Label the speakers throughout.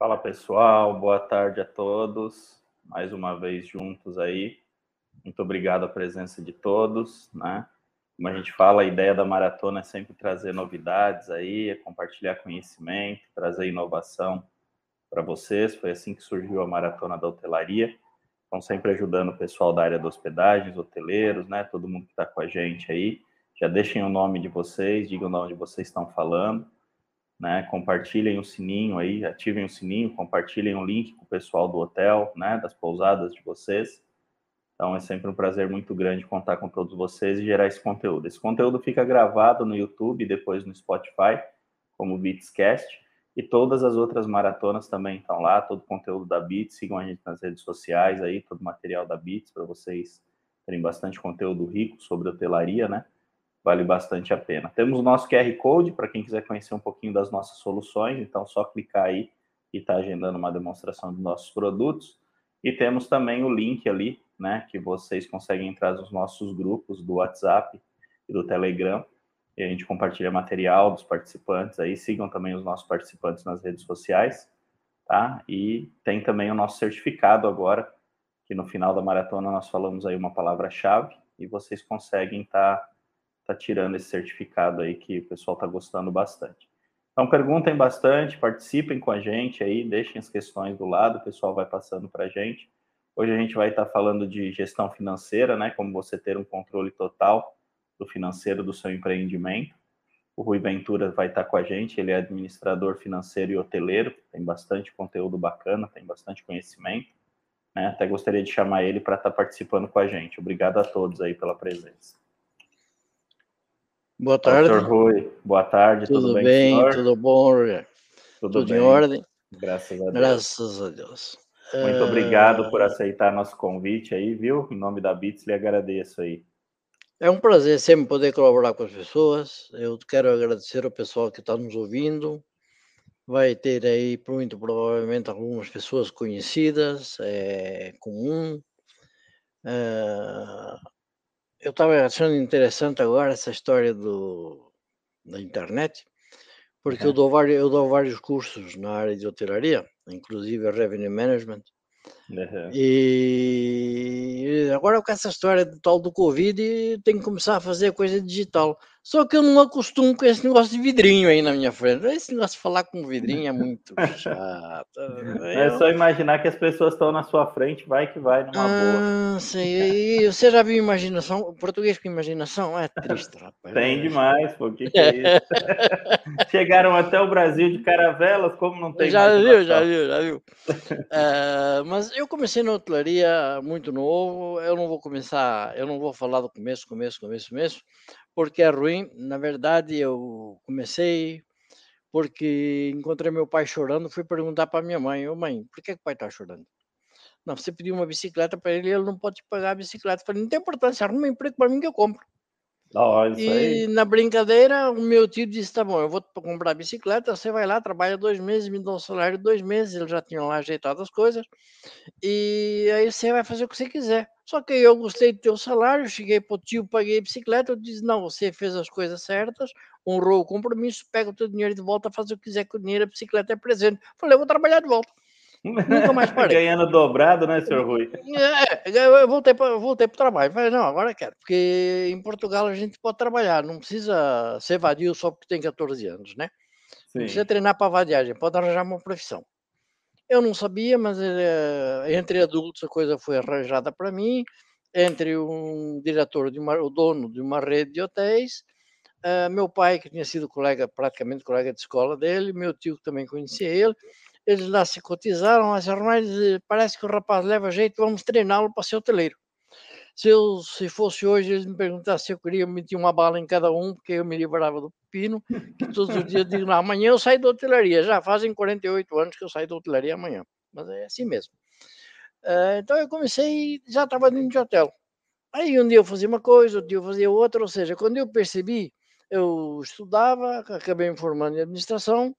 Speaker 1: Fala pessoal, boa tarde a todos. Mais uma vez juntos aí. Muito obrigado a presença de todos, né? Como a gente fala, a ideia da maratona é sempre trazer novidades aí, é compartilhar conhecimento, trazer inovação para vocês. Foi assim que surgiu a maratona da hotelaria. Estão sempre ajudando o pessoal da área de hospedagens, hoteleiros, né? Todo mundo que está com a gente aí. Já deixem o nome de vocês, digam de onde vocês estão falando né? Compartilhem o sininho aí, ativem o sininho, compartilhem o link com o pessoal do hotel, né? Das pousadas de vocês. Então é sempre um prazer muito grande contar com todos vocês e gerar esse conteúdo. Esse conteúdo fica gravado no YouTube depois no Spotify, como Beatscast, e todas as outras maratonas também estão lá, todo o conteúdo da Beats, sigam a gente nas redes sociais aí, todo o material da Beats para vocês terem bastante conteúdo rico sobre hotelaria, né? Vale bastante a pena. Temos o nosso QR Code para quem quiser conhecer um pouquinho das nossas soluções, então só clicar aí e está agendando uma demonstração dos nossos produtos. E temos também o link ali, né, que vocês conseguem entrar nos nossos grupos do WhatsApp e do Telegram, e a gente compartilha material dos participantes aí, sigam também os nossos participantes nas redes sociais, tá? E tem também o nosso certificado agora, que no final da maratona nós falamos aí uma palavra-chave e vocês conseguem estar tá tá tirando esse certificado aí que o pessoal está gostando bastante. Então perguntem bastante, participem com a gente aí, deixem as questões do lado, o pessoal vai passando para a gente. Hoje a gente vai estar tá falando de gestão financeira, né? Como você ter um controle total do financeiro do seu empreendimento. O Rui Ventura vai estar tá com a gente, ele é administrador financeiro e hoteleiro, tem bastante conteúdo bacana, tem bastante conhecimento. Né? Até gostaria de chamar ele para estar tá participando com a gente. Obrigado a todos aí pela presença.
Speaker 2: Boa tarde.
Speaker 1: Doutor Rui, boa tarde.
Speaker 2: Tudo, tudo bem, bem tudo bom? Tudo, tudo bem. em ordem?
Speaker 1: Graças a Deus.
Speaker 2: Graças a Deus.
Speaker 1: Muito é... obrigado por aceitar nosso convite aí, viu? Em nome da Bits, lhe agradeço aí.
Speaker 2: É um prazer sempre poder colaborar com as pessoas. Eu quero agradecer ao pessoal que está nos ouvindo. Vai ter aí, muito provavelmente, algumas pessoas conhecidas, é comum. É eu estava achando interessante agora essa história do, da internet, porque uhum. eu, dou vários, eu dou vários cursos na área de hotelaria, inclusive Revenue Management. Uhum. E agora com essa história do tal do Covid, tem que começar a fazer coisa digital. Só que eu não acostumo com esse negócio de vidrinho aí na minha frente. Esse negócio de falar com vidrinho é muito chato.
Speaker 1: É eu... só imaginar que as pessoas estão na sua frente, vai que vai numa ah,
Speaker 2: boa. Sei. E você já viu imaginação? O português com imaginação é triste, rapaz.
Speaker 1: Tem demais, pô. Que, que é isso? Chegaram até o Brasil de caravelas, como não tem
Speaker 2: Já viu, já viu, já viu. uh, mas eu comecei na hotelaria muito novo. Eu não vou começar, eu não vou falar do começo, começo, começo, começo porque é ruim. Na verdade, eu comecei porque encontrei meu pai chorando, fui perguntar para minha mãe, ô mãe, por que, que o pai está chorando? Não, você pediu uma bicicleta para ele, ele não pode pagar a bicicleta. Eu falei, não tem importância, arruma um emprego para mim que eu compro.
Speaker 1: Oh,
Speaker 2: e na brincadeira, o meu tio disse: tá bom, eu vou comprar bicicleta, você vai lá, trabalha dois meses, me dá um salário de dois meses. Eles já tinham lá ajeitado as coisas, e aí você vai fazer o que você quiser. Só que eu gostei do teu salário, cheguei para o tio, paguei a bicicleta, eu disse: não, você fez as coisas certas, honrou o compromisso, pega o teu dinheiro de volta, faz o que quiser com o dinheiro, a bicicleta é presente. Falei: eu vou trabalhar de volta.
Speaker 1: Nunca mais parei. Ganhando dobrado, né, senhor Rui?
Speaker 2: É, eu voltei para voltei o trabalho. Falei, não, agora quero. Porque em Portugal a gente pode trabalhar, não precisa ser vadio só porque tem 14 anos, né? Sim. Não precisa treinar para vadiagem, pode arranjar uma profissão. Eu não sabia, mas é, entre adultos a coisa foi arranjada para mim. Entre um diretor, de uma, o dono de uma rede de hotéis, uh, meu pai, que tinha sido colega, praticamente colega de escola dele, meu tio que também conhecia ele, eles lá se cotizaram, as jornais, parece que o rapaz leva jeito, vamos treiná-lo para ser hoteleiro. Se, eu, se fosse hoje, eles me perguntassem se eu queria meter uma bala em cada um, porque eu me livrava do pepino, que todos os dias digo, amanhã eu saio da hotelaria, já fazem 48 anos que eu saio da hotelaria amanhã, mas é assim mesmo. Uh, então eu comecei, já dentro de hotel. Aí um dia eu fazia uma coisa, outro dia eu fazia outra, ou seja, quando eu percebi, eu estudava, acabei me formando em administração,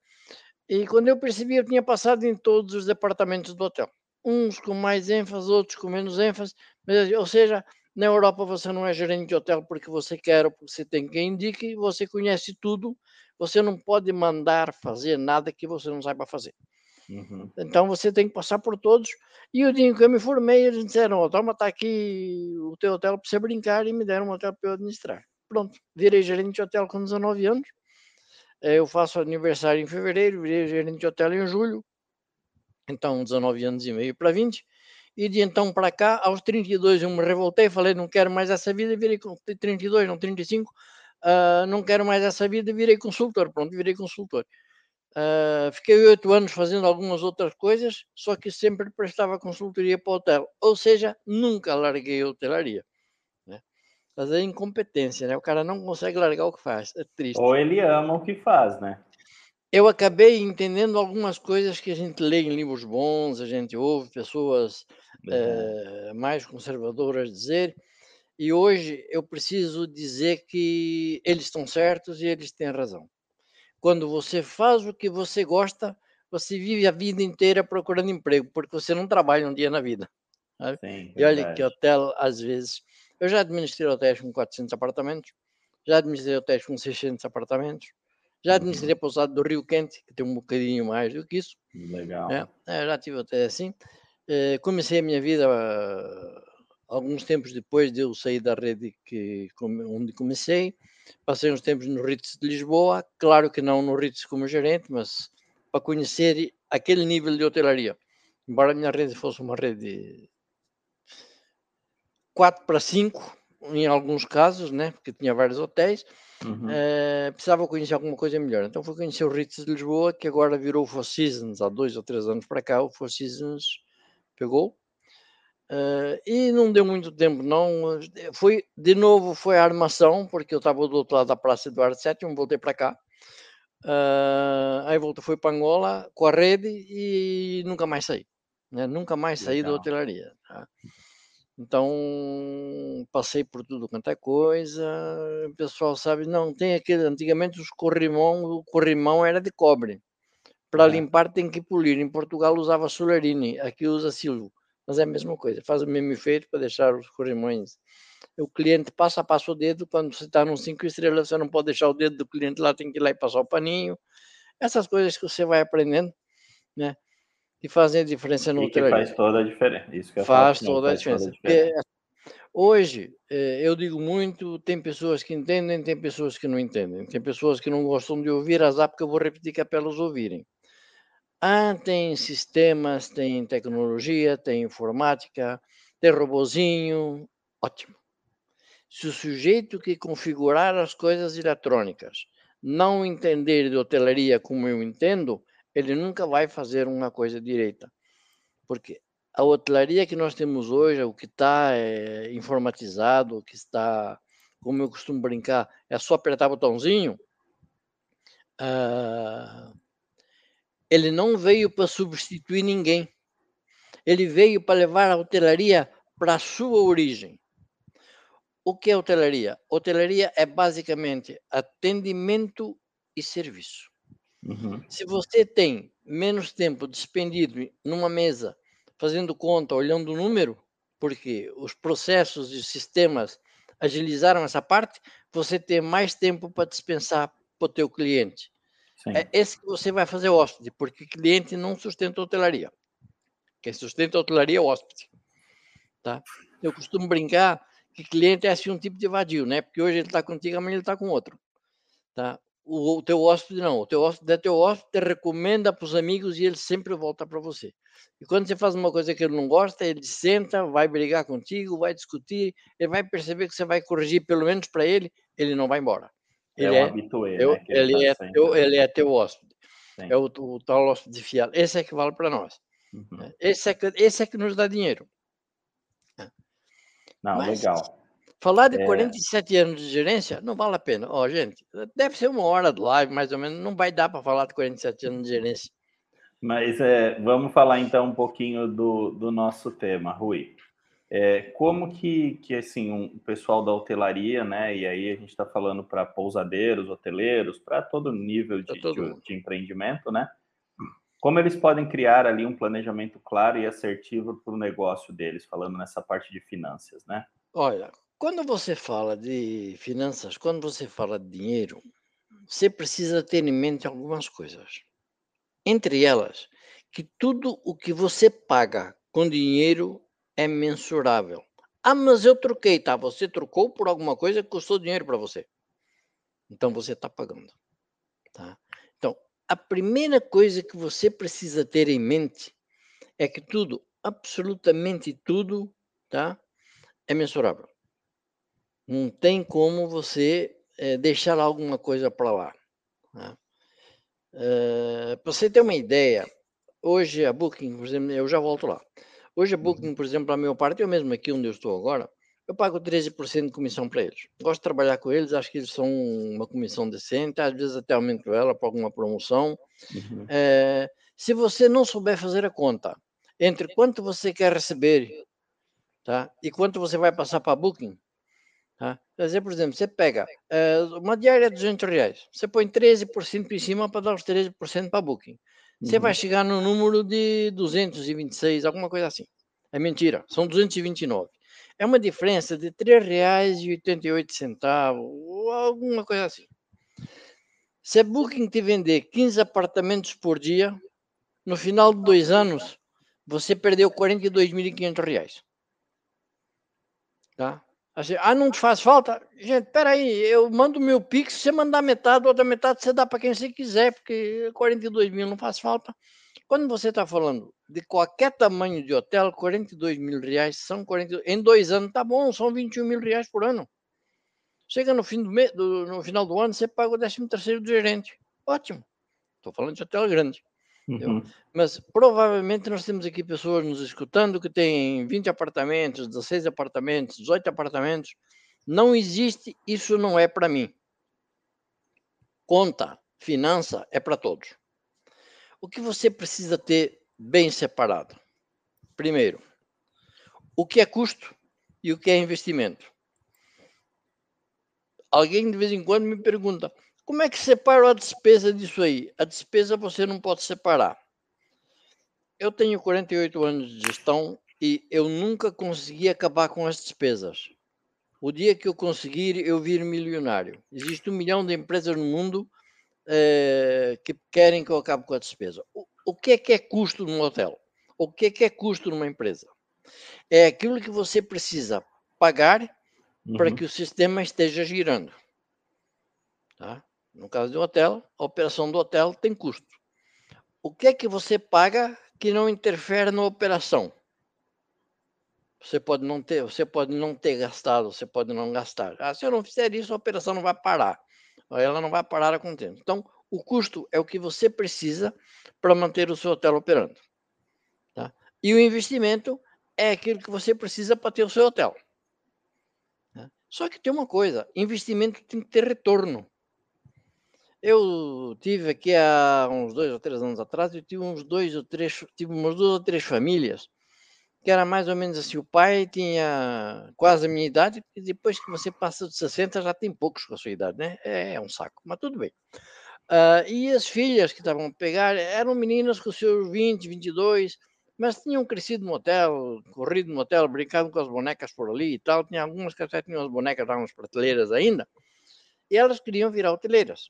Speaker 2: e quando eu percebi, eu tinha passado em todos os departamentos do hotel. Uns com mais ênfase, outros com menos ênfase. Mas, ou seja, na Europa você não é gerente de hotel porque você quer ou porque você tem quem indique, você conhece tudo, você não pode mandar fazer nada que você não saiba fazer. Uhum. Então você tem que passar por todos. E o dia que eu me formei, eles disseram: oh, toma, tá aqui o teu hotel para você brincar, e me deram um hotel para eu administrar. Pronto, virei gerente de hotel com 19 anos. Eh, eu faço aniversário em fevereiro, virei gerente de hotel em julho. Então, 19 anos e meio para 20. E de então para cá, aos 32, eu me revoltei, falei: não quero mais essa vida, virei com 32, não 35. Uh, ah, não quero mais essa vida, virei consultor. Pronto, virei consultor. Uh, fiquei oito anos fazendo algumas outras coisas, só que sempre prestava consultoria para o hotel. Ou seja, nunca larguei a hotelaria. Né? Mas é incompetência, né? O cara não consegue largar o que faz. É triste.
Speaker 1: Ou ele ama o que faz, né?
Speaker 2: Eu acabei entendendo algumas coisas que a gente lê em livros bons, a gente ouve pessoas é, mais conservadoras dizer, e hoje eu preciso dizer que eles estão certos e eles têm razão. Quando você faz o que você gosta, você vive a vida inteira procurando emprego, porque você não trabalha um dia na vida. Sim, e olha que hotel, às vezes, eu já administrei hotéis com 400 apartamentos, já administrei hotéis com 600 apartamentos, já uhum. administrei uhum. pousada do Rio Quente, que tem um bocadinho mais do que isso.
Speaker 1: Legal.
Speaker 2: É, é já tive até assim. É, comecei a minha vida uh, alguns tempos depois de eu sair da rede que, onde comecei. Passei uns tempos no Ritz de Lisboa, claro que não no Ritz como gerente, mas para conhecer aquele nível de hotelaria. Embora a minha rede fosse uma rede 4 para 5, em alguns casos, né, porque tinha vários hotéis, uhum. uh, precisava conhecer alguma coisa melhor. Então fui conhecer o Ritz de Lisboa, que agora virou o Four Seasons, há dois ou três anos para cá, o Four Seasons pegou Uh, e não deu muito tempo, não. Foi, de novo, foi a armação, porque eu estava do outro lado da Praça Eduardo VII, voltei para cá. Uh, aí voltei, fui para Angola com a rede e nunca mais saí. Né? Nunca mais saí Legal. da hotelaria. Tá? Então, passei por tudo quanto é coisa. O pessoal sabe, não, tem aquele. Antigamente, os corrimão, o corrimão era de cobre. Para é. limpar, tem que polir. Em Portugal, usava Solarini, aqui usa Silvio mas é a mesma coisa, faz o mesmo efeito para deixar os corrimões. O cliente passa, passa o dedo, quando você está num 5 estrelas, você não pode deixar o dedo do cliente lá, tem que ir lá e passar o paninho. Essas coisas que você vai aprendendo, né? Que fazem a diferença no
Speaker 1: e faz toda a diferença. Isso que
Speaker 2: faz, toda, faz a diferença. toda a diferença. hoje, eh, eu digo muito, tem pessoas que entendem, tem pessoas que não entendem. Tem pessoas que não gostam de ouvir, azar porque eu vou repetir que é para elas ouvirem. Ah, tem sistemas, tem tecnologia, tem informática, tem robozinho, ótimo. Se o sujeito que configurar as coisas eletrônicas não entender de hotelaria como eu entendo, ele nunca vai fazer uma coisa direita. Porque a hotelaria que nós temos hoje, o que está é, informatizado, o que está, como eu costumo brincar, é só apertar botãozinho. Uh, ele não veio para substituir ninguém. Ele veio para levar a hotelaria para a sua origem. O que é hotelaria? Hotelaria é basicamente atendimento e serviço. Uhum. Se você tem menos tempo despendido numa mesa, fazendo conta, olhando o número, porque os processos e sistemas agilizaram essa parte, você tem mais tempo para dispensar para o teu cliente. Sim. É esse que você vai fazer hóspede, porque cliente não sustenta hotelaria. Quem sustenta hotelaria é o hóspede. Tá? Eu costumo brincar que cliente é assim um tipo de vadio, né? Porque hoje ele está contigo, amanhã ele está com outro. Tá? O, o, teu hóspede não. O teu hóspede é teu hóspede, recomenda para os amigos e ele sempre volta para você. E quando você faz uma coisa que ele não gosta, ele senta, vai brigar contigo, vai discutir, ele vai perceber que você vai corrigir pelo menos para ele, ele não vai embora.
Speaker 1: É ele é, um habitué,
Speaker 2: eu, né, ele, ele, tá é teu, ele é teu hóspede. Sim. É o, o, tal hóspede fiel. Esse é que vale para nós. Uhum. Esse, é que, esse é que nos dá dinheiro.
Speaker 1: Não, Mas, legal.
Speaker 2: Falar de é... 47 anos de gerência não vale a pena. Ó, oh, gente, deve ser uma hora de live, mais ou menos. Não vai dar para falar de 47 anos de gerência.
Speaker 1: Mas é, vamos falar então um pouquinho do, do nosso tema, Rui. É, como que, que assim, um, o pessoal da hotelaria, né? E aí a gente está falando para pousadeiros, hoteleiros, para todo nível de, todo de, de, empreendimento, né? Como eles podem criar ali um planejamento claro e assertivo para o negócio deles, falando nessa parte de finanças, né?
Speaker 2: Olha, quando você fala de finanças, quando você fala de dinheiro, você precisa ter em mente algumas coisas. Entre elas, que tudo o que você paga com dinheiro é mensurável. Ah, mas eu troquei, tá? Você trocou por alguma coisa que custou dinheiro para você. Então você está pagando, tá? Então, a primeira coisa que você precisa ter em mente é que tudo, absolutamente tudo, tá? É mensurável. Não tem como você é, deixar alguma coisa para lá. Tá? É, para você ter uma ideia, hoje a Booking, por exemplo, eu já volto lá. Hoje a uhum. Booking, por exemplo, a minha parte, eu mesmo aqui onde eu estou agora, eu pago 13% de comissão para eles. Gosto de trabalhar com eles, acho que eles são uma comissão decente, às vezes até aumento ela para alguma promoção. Uhum. É, se você não souber fazer a conta entre quanto você quer receber tá, e quanto você vai passar para a Booking, tá? Quer dizer, por exemplo, você pega uh, uma diária de 200 reais, você põe 13% em cima para dar os 13% para Booking. Você uhum. vai chegar no número de 226, alguma coisa assim. É mentira, são 229. É uma diferença de R$ 3,88, ou alguma coisa assim. Se a Booking te vender 15 apartamentos por dia, no final de dois anos, você perdeu R$ 42.500. Tá? Assim, ah, não te faz falta? Gente, peraí, eu mando o meu Pix, você mandar metade, outra metade você dá para quem você quiser, porque 42 mil não faz falta. Quando você está falando de qualquer tamanho de hotel, 42 mil reais são 40, em dois anos, tá bom, são 21 mil reais por ano. Chega no, fim do, me, do no final do ano, você paga o 13 terceiro do gerente. Ótimo. Estou falando de hotel grande. Uhum. Mas provavelmente nós temos aqui pessoas nos escutando que têm 20 apartamentos, 16 apartamentos, 18 apartamentos. Não existe, isso não é para mim. Conta, finança é para todos. O que você precisa ter bem separado? Primeiro, o que é custo e o que é investimento. Alguém de vez em quando me pergunta: como é que separa a despesa disso aí? A despesa você não pode separar. Eu tenho 48 anos de gestão e eu nunca consegui acabar com as despesas. O dia que eu conseguir, eu vir milionário. Existe um milhão de empresas no mundo é, que querem que eu acabe com a despesa. O, o que é que é custo num hotel? O que é que é custo numa empresa? É aquilo que você precisa pagar uhum. para que o sistema esteja girando. Tá? No caso de um hotel, a operação do hotel tem custo. O que é que você paga que não interfere na operação? Você pode não ter, você pode não ter gastado, você pode não gastar. Ah, se eu não fizer isso, a operação não vai parar. Ela não vai parar a contento. Então, o custo é o que você precisa para manter o seu hotel operando. Tá? E o investimento é aquilo que você precisa para ter o seu hotel. Tá? Só que tem uma coisa: investimento tem que ter retorno. Eu tive aqui há uns dois ou três anos atrás, eu tive uns dois ou três, tive umas duas ou três famílias que era mais ou menos assim, o pai tinha quase a minha idade, e depois que você passa de 60 já tem poucos com a sua idade, né? É, é um saco, mas tudo bem. Uh, e as filhas que estavam a pegar eram meninas com seus 20, 22, mas tinham crescido no hotel, corrido no hotel, brincado com as bonecas por ali e tal. Tinha algumas que até tinham as bonecas lá nas prateleiras ainda, e elas queriam virar hoteleiras.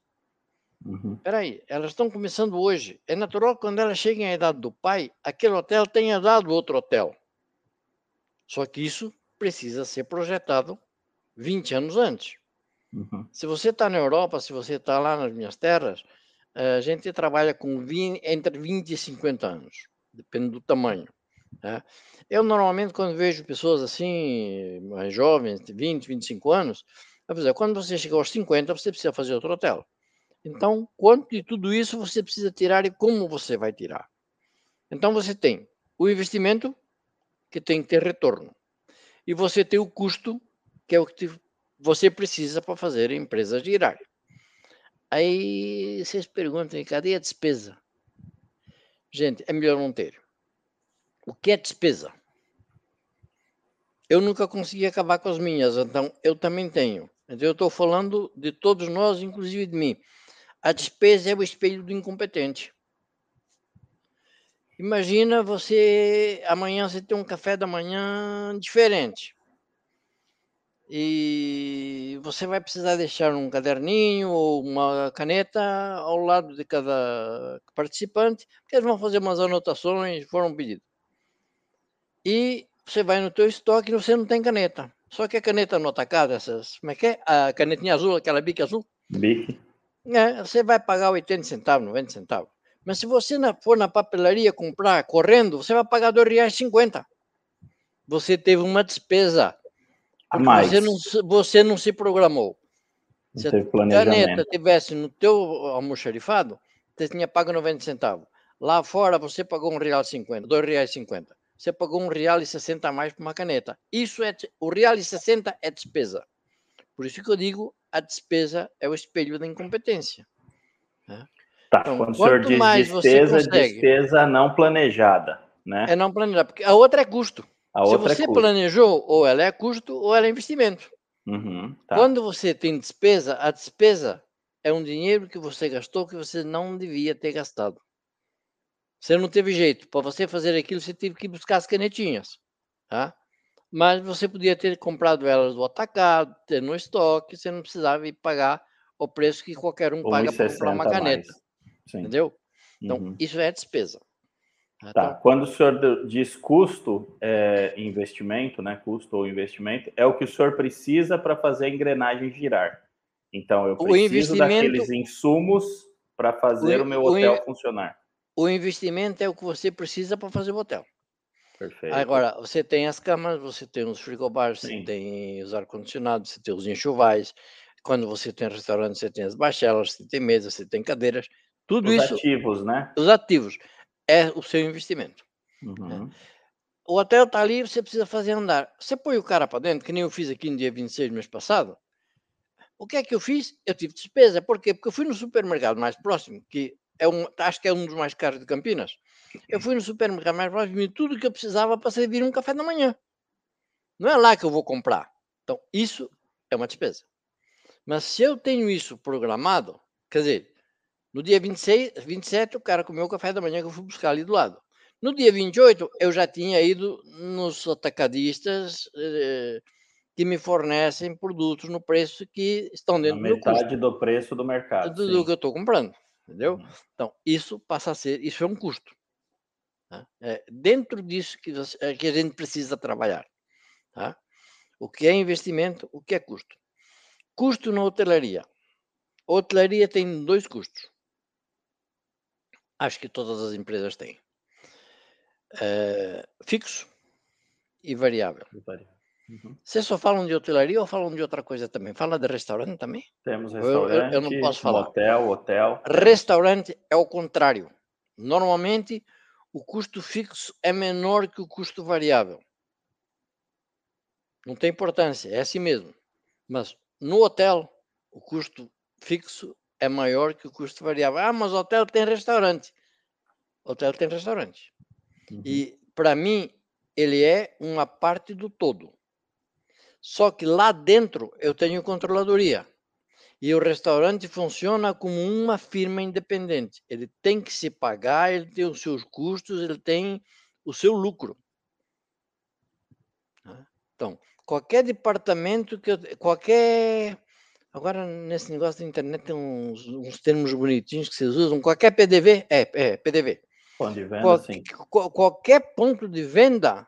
Speaker 2: Uhum. Peraí, elas estão começando hoje. É natural que quando elas cheguem à idade do pai, aquele hotel tenha dado outro hotel. Só que isso precisa ser projetado 20 anos antes. Uhum. Se você está na Europa, se você está lá nas minhas terras, a gente trabalha com 20, entre 20 e 50 anos, depende do tamanho. Né? Eu normalmente, quando vejo pessoas assim, mais jovens, de 20, 25 anos, eu dizer, quando você chega aos 50, você precisa fazer outro hotel. Então, quanto de tudo isso você precisa tirar e como você vai tirar? Então, você tem o investimento, que tem que ter retorno, e você tem o custo, que é o que você precisa para fazer a empresa girar. Aí vocês perguntam, cadê a despesa? Gente, é melhor não ter. O que é despesa? Eu nunca consegui acabar com as minhas, então eu também tenho. Então eu estou falando de todos nós, inclusive de mim. A despesa é o espelho do incompetente. Imagina você amanhã você ter um café da manhã diferente. e você vai precisar deixar um caderninho ou uma caneta ao lado de cada participante, porque eles vão fazer umas anotações, foram pedidos. E você vai no teu estoque e você não tem caneta. Só que a caneta no atacado, essas, como é que é? A canetinha azul, aquela bique azul.
Speaker 1: Bique.
Speaker 2: É, você vai pagar 80 centavos, 90 centavos. Mas se você for na papelaria comprar correndo, você vai pagar R$ 2,50. Você teve uma despesa.
Speaker 1: A mais.
Speaker 2: Você não, você não se programou.
Speaker 1: Não se a caneta
Speaker 2: tivesse no teu almoxarifado, você tinha pago 90 centavos. Lá fora você pagou um real 50, dois reais 50. Você pagou um real e 60 a mais por uma caneta. Isso é o real e 60 é despesa. Por isso que eu digo, a despesa é o espelho da incompetência.
Speaker 1: Né? Tá, então, quando o senhor diz despesa, consegue, despesa não planejada, né?
Speaker 2: É não planejada, porque a outra é custo.
Speaker 1: A
Speaker 2: Se
Speaker 1: é
Speaker 2: você
Speaker 1: é
Speaker 2: planejou, ou ela é custo, ou ela é investimento.
Speaker 1: Uhum, tá.
Speaker 2: Quando você tem despesa, a despesa é um dinheiro que você gastou que você não devia ter gastado. Você não teve jeito. Para você fazer aquilo, você teve que buscar as canetinhas. Tá? Mas você podia ter comprado elas do atacado, ter no estoque, você não precisava ir pagar o preço que qualquer um paga para comprar uma caneta. Entendeu? Então, uhum. isso é despesa.
Speaker 1: Tá. Então, Quando o senhor diz custo, é, investimento, né? Custo ou investimento, é o que o senhor precisa para fazer a engrenagem girar. Então, eu preciso daqueles insumos para fazer o, o meu hotel o, funcionar.
Speaker 2: O investimento é o que você precisa para fazer o hotel.
Speaker 1: Perfeito.
Speaker 2: Agora, você tem as camas, você tem os frigobares, você tem os ar-condicionados, você tem os enxovais. Quando você tem restaurante, você tem as bachelas, você tem mesas, você tem cadeiras. Tudo
Speaker 1: os
Speaker 2: isso.
Speaker 1: Os ativos, né?
Speaker 2: Os ativos. É o seu investimento. Né?
Speaker 1: Uhum. Né?
Speaker 2: O hotel está ali, você precisa fazer andar. Você põe o cara para dentro, que nem eu fiz aqui no dia 26 do mês passado. O que é que eu fiz? Eu tive despesa. Por quê? Porque eu fui no supermercado mais próximo, que é um, acho que é um dos mais caros de Campinas. Eu fui no supermercado mais próximo e tudo que eu precisava para servir um café da manhã. Não é lá que eu vou comprar. Então, isso é uma despesa. Mas se eu tenho isso programado, quer dizer, no dia 26, 27, o cara comeu o café da manhã que eu fui buscar ali do lado. No dia 28, eu já tinha ido nos atacadistas eh, que me fornecem produtos no preço que estão dentro
Speaker 1: Na do metade do preço do mercado.
Speaker 2: Do, do que eu estou comprando, entendeu? Uhum. Então, isso passa a ser, isso é um custo. Tá? É dentro disso que, você, é que a gente precisa trabalhar. Tá? O que é investimento, o que é custo. Custo na hotelaria. A hotelaria tem dois custos. Acho que todas as empresas têm. Uh, fixo e variável. Uhum. Vocês só falam de hotelaria ou falam de outra coisa também? Fala de restaurante também?
Speaker 1: Temos restaurante,
Speaker 2: eu, eu, não posso falar.
Speaker 1: hotel, hotel.
Speaker 2: Restaurante é o contrário. Normalmente, o custo fixo é menor que o custo variável. Não tem importância, é assim mesmo. Mas no hotel, o custo fixo é maior que o custo variável. Ah, mas o hotel tem restaurante. O hotel tem restaurante. Uhum. E, para mim, ele é uma parte do todo. Só que lá dentro eu tenho controladoria. E o restaurante funciona como uma firma independente. Ele tem que se pagar, ele tem os seus custos, ele tem o seu lucro. Então, qualquer departamento que eu, qualquer Agora, nesse negócio da internet, tem uns, uns termos bonitinhos que vocês usam. Qualquer PDV é, é PDV.
Speaker 1: Ponto de venda,
Speaker 2: Qual,
Speaker 1: sim.
Speaker 2: Qualquer ponto de venda,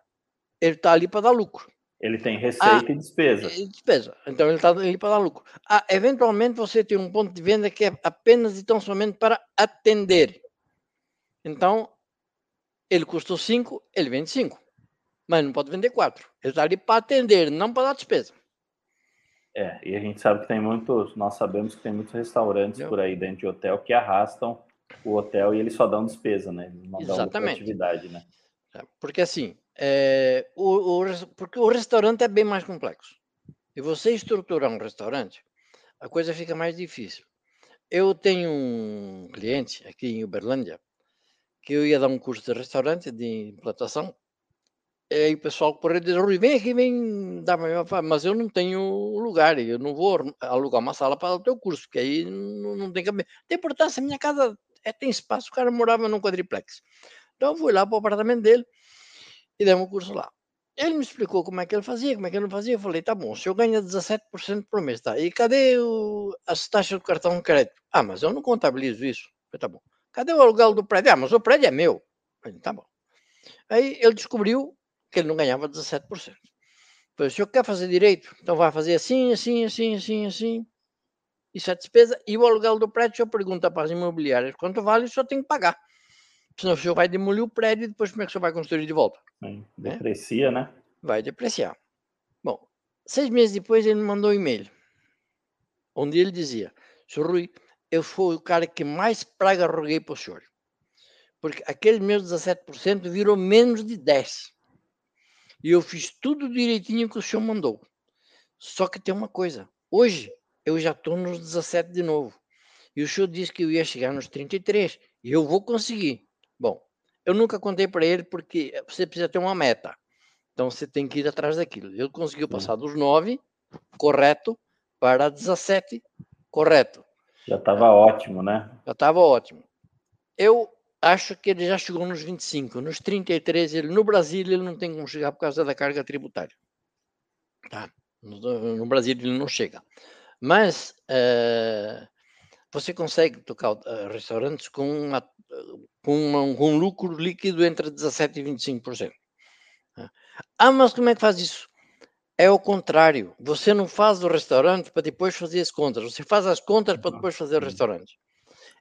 Speaker 2: ele está ali para dar lucro.
Speaker 1: Ele tem receita ah, e despesa.
Speaker 2: E despesa. Então, ele está ali para dar lucro. Ah, eventualmente, você tem um ponto de venda que é apenas e tão somente para atender. Então, ele custou 5, ele vende 5. Mas não pode vender 4. Ele está ali para atender, não para dar despesa.
Speaker 1: É, e a gente sabe que tem muitos, nós sabemos que tem muitos restaurantes por aí dentro de hotel que arrastam o hotel e eles só dão despesa, né? Eles não
Speaker 2: Exatamente.
Speaker 1: atividade, né?
Speaker 2: É, porque assim, é, o, o, porque o restaurante é bem mais complexo. E você estruturar um restaurante, a coisa fica mais difícil. Eu tenho um cliente aqui em Uberlândia que eu ia dar um curso de restaurante de implantação e aí o pessoal correr diz, Rui, vem aqui, vem dar mas eu não tenho lugar, eu não vou alugar uma sala para o teu curso, porque aí não, não tem caminho. Tem importância, minha casa é, tem espaço, o cara morava num quadriplex. Então eu fui lá para o apartamento dele e demos um curso lá. Ele me explicou como é que ele fazia, como é que ele não fazia. Eu falei, tá bom, o senhor ganha 17% por mês, tá? E cadê o, as taxas do cartão de crédito? Ah, mas eu não contabilizo isso. Eu falei, tá bom. Cadê o aluguel do prédio? Ah, mas o prédio é meu. Eu falei, tá bom. Aí ele descobriu que ele não ganhava 17%. Falei, o senhor quer fazer direito? Então vai fazer assim, assim, assim, assim, assim. Isso é despesa. E o aluguel do prédio, o senhor pergunta para as imobiliárias quanto vale, o senhor tem que pagar. Senão o senhor vai demolir o prédio e depois como é que o senhor vai construir de volta?
Speaker 1: Sim, né? deprecia, né? né?
Speaker 2: Vai depreciar. Bom, seis meses depois ele me mandou um e-mail, onde ele dizia, senhor Rui, eu fui o cara que mais praga roguei para o senhor. Porque aquele meu 17% virou menos de 10%. E eu fiz tudo direitinho que o senhor mandou. Só que tem uma coisa. Hoje eu já estou nos 17 de novo. E o senhor disse que eu ia chegar nos 33. E eu vou conseguir. Bom, eu nunca contei para ele porque você precisa ter uma meta. Então você tem que ir atrás daquilo. Ele conseguiu passar dos 9, correto, para 17, correto.
Speaker 1: Já estava ótimo, né?
Speaker 2: Já estava ótimo. Eu acho que ele já chegou nos 25. Nos 33, ele, no Brasil, ele não tem como chegar por causa da carga tributária. Tá? No, no Brasil, ele não chega. Mas uh, você consegue tocar uh, restaurantes com uma com, uma, com um lucro líquido entre 17% e 25%. Né? Ah, mas como é que faz isso? É o contrário. Você não faz o restaurante para depois fazer as contas. Você faz as contas para depois fazer o restaurante.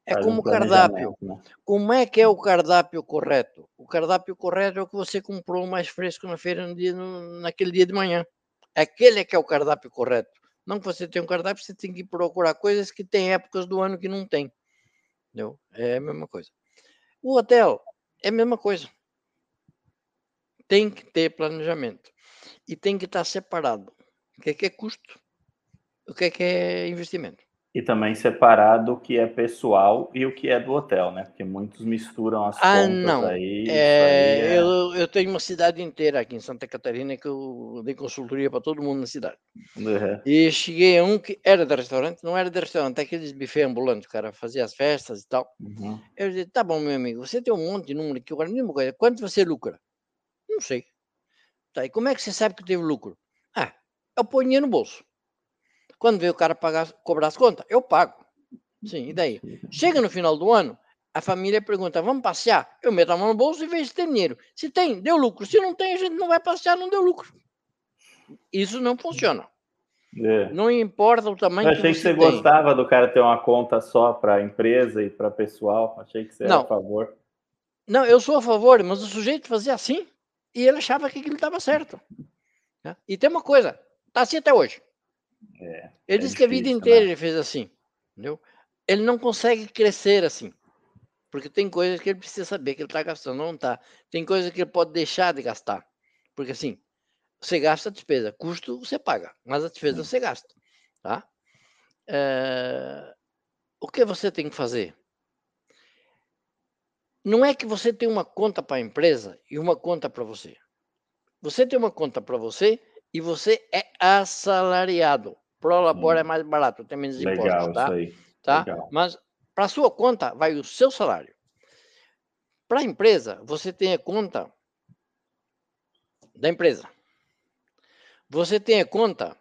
Speaker 2: É como o cardápio. Né? Como é que é o cardápio correto? O cardápio correto é o que você comprou mais fresco na feira no dia, no, naquele dia de manhã. Aquele é que é o cardápio correto. Não que você tenha um cardápio, você tem que procurar coisas que tem épocas do ano que não tem. Entendeu? É a mesma coisa. O hotel é a mesma coisa. Tem que ter planejamento e tem que estar separado. O que é, que é custo? O que é, que é investimento?
Speaker 1: E também separado o que é pessoal e o que é do hotel, né? Porque muitos misturam as ah, contas não. aí.
Speaker 2: É, aí é... Eu, eu tenho uma cidade inteira aqui em Santa Catarina que eu dei consultoria para todo mundo na cidade. Uhum. E cheguei a um que era de restaurante, não era de restaurante, é aqueles buffet ambulantes, o cara fazia as festas e tal. Uhum. Eu disse, tá bom, meu amigo, você tem um monte de número aqui, agora mesma coisa, quanto você lucra? Não sei. Tá, e como é que você sabe que teve lucro? Ah, eu ponho dinheiro no bolso. Quando vem o cara pagar, cobrar as contas, eu pago. Sim, e daí? Chega no final do ano, a família pergunta: vamos passear? Eu meto a mão no bolso e vejo se tem dinheiro. Se tem, deu lucro. Se não tem, a gente não vai passear, não deu lucro. Isso não funciona. É. Não importa o tamanho
Speaker 1: Eu achei que você, que você gostava do cara ter uma conta só para empresa e para pessoal. Achei que você não. era a favor.
Speaker 2: Não, eu sou a favor, mas o sujeito fazia assim e ele achava que aquilo estava certo. Né? E tem uma coisa, tá assim até hoje. É, ele é disse que a vida inteira né? ele fez assim, entendeu? Ele não consegue crescer assim, porque tem coisas que ele precisa saber que ele está gastando, não está. Tem coisas que ele pode deixar de gastar, porque assim, você gasta a despesa, custo você paga, mas a despesa você gasta, tá? É... O que você tem que fazer? Não é que você tem uma conta para a empresa e uma conta para você. Você tem uma conta para você e você é assalariado. Prolabora hum. é mais barato, tem menos Legal, impostos, tá? Isso aí. tá? Legal. Mas para sua conta vai o seu salário. Para a empresa, você tem a conta da empresa. Você tem a conta,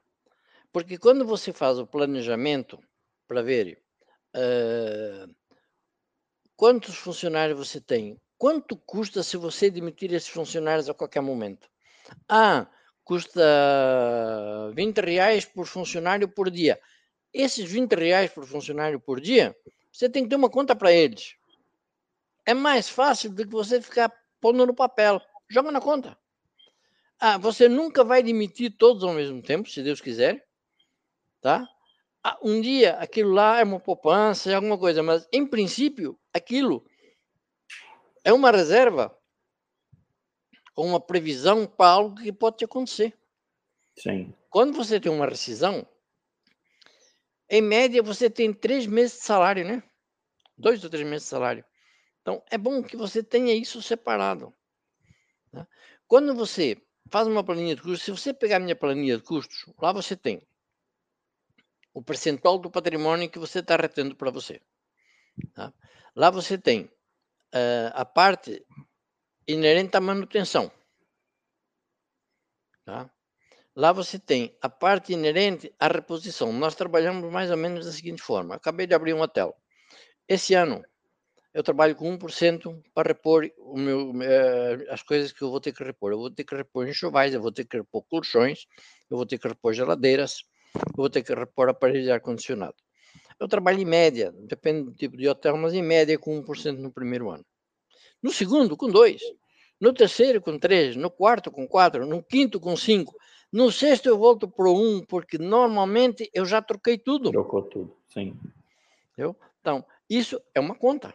Speaker 2: porque quando você faz o planejamento para ver uh, quantos funcionários você tem, quanto custa se você demitir esses funcionários a qualquer momento. Ah, custa 20 reais por funcionário por dia. Esses 20 reais por funcionário por dia, você tem que ter uma conta para eles. É mais fácil do que você ficar pondo no papel. Joga na conta. Ah, você nunca vai demitir todos ao mesmo tempo, se Deus quiser. Tá? Ah, um dia aquilo lá é uma poupança, é alguma coisa, mas em princípio aquilo é uma reserva com uma previsão para algo que pode te acontecer.
Speaker 1: Sim.
Speaker 2: Quando você tem uma rescisão, em média você tem três meses de salário, né? Dois ou três meses de salário. Então é bom que você tenha isso separado. Né? Quando você faz uma planilha de custos, se você pegar a minha planilha de custos, lá você tem o percentual do patrimônio que você está retendo para você. Tá? Lá você tem uh, a parte inerente à manutenção. Tá? Lá você tem a parte inerente à reposição. Nós trabalhamos mais ou menos da seguinte forma. Acabei de abrir um hotel. Esse ano, eu trabalho com 1% para repor meu, eh, as coisas que eu vou ter que repor. Eu vou ter que repor enxovais, eu vou ter que repor colchões, eu vou ter que repor geladeiras, eu vou ter que repor aparelhos de ar-condicionado. Eu trabalho em média, depende do tipo de hotel, mas em média com 1% no primeiro ano. No segundo, com 2%. No terceiro, com 3%. No quarto, com 4%. No quinto, com 5%. No sexto, eu volto para o 1%, porque normalmente eu já troquei tudo.
Speaker 1: Trocou tudo, sim.
Speaker 2: Entendeu? Então, isso é uma conta.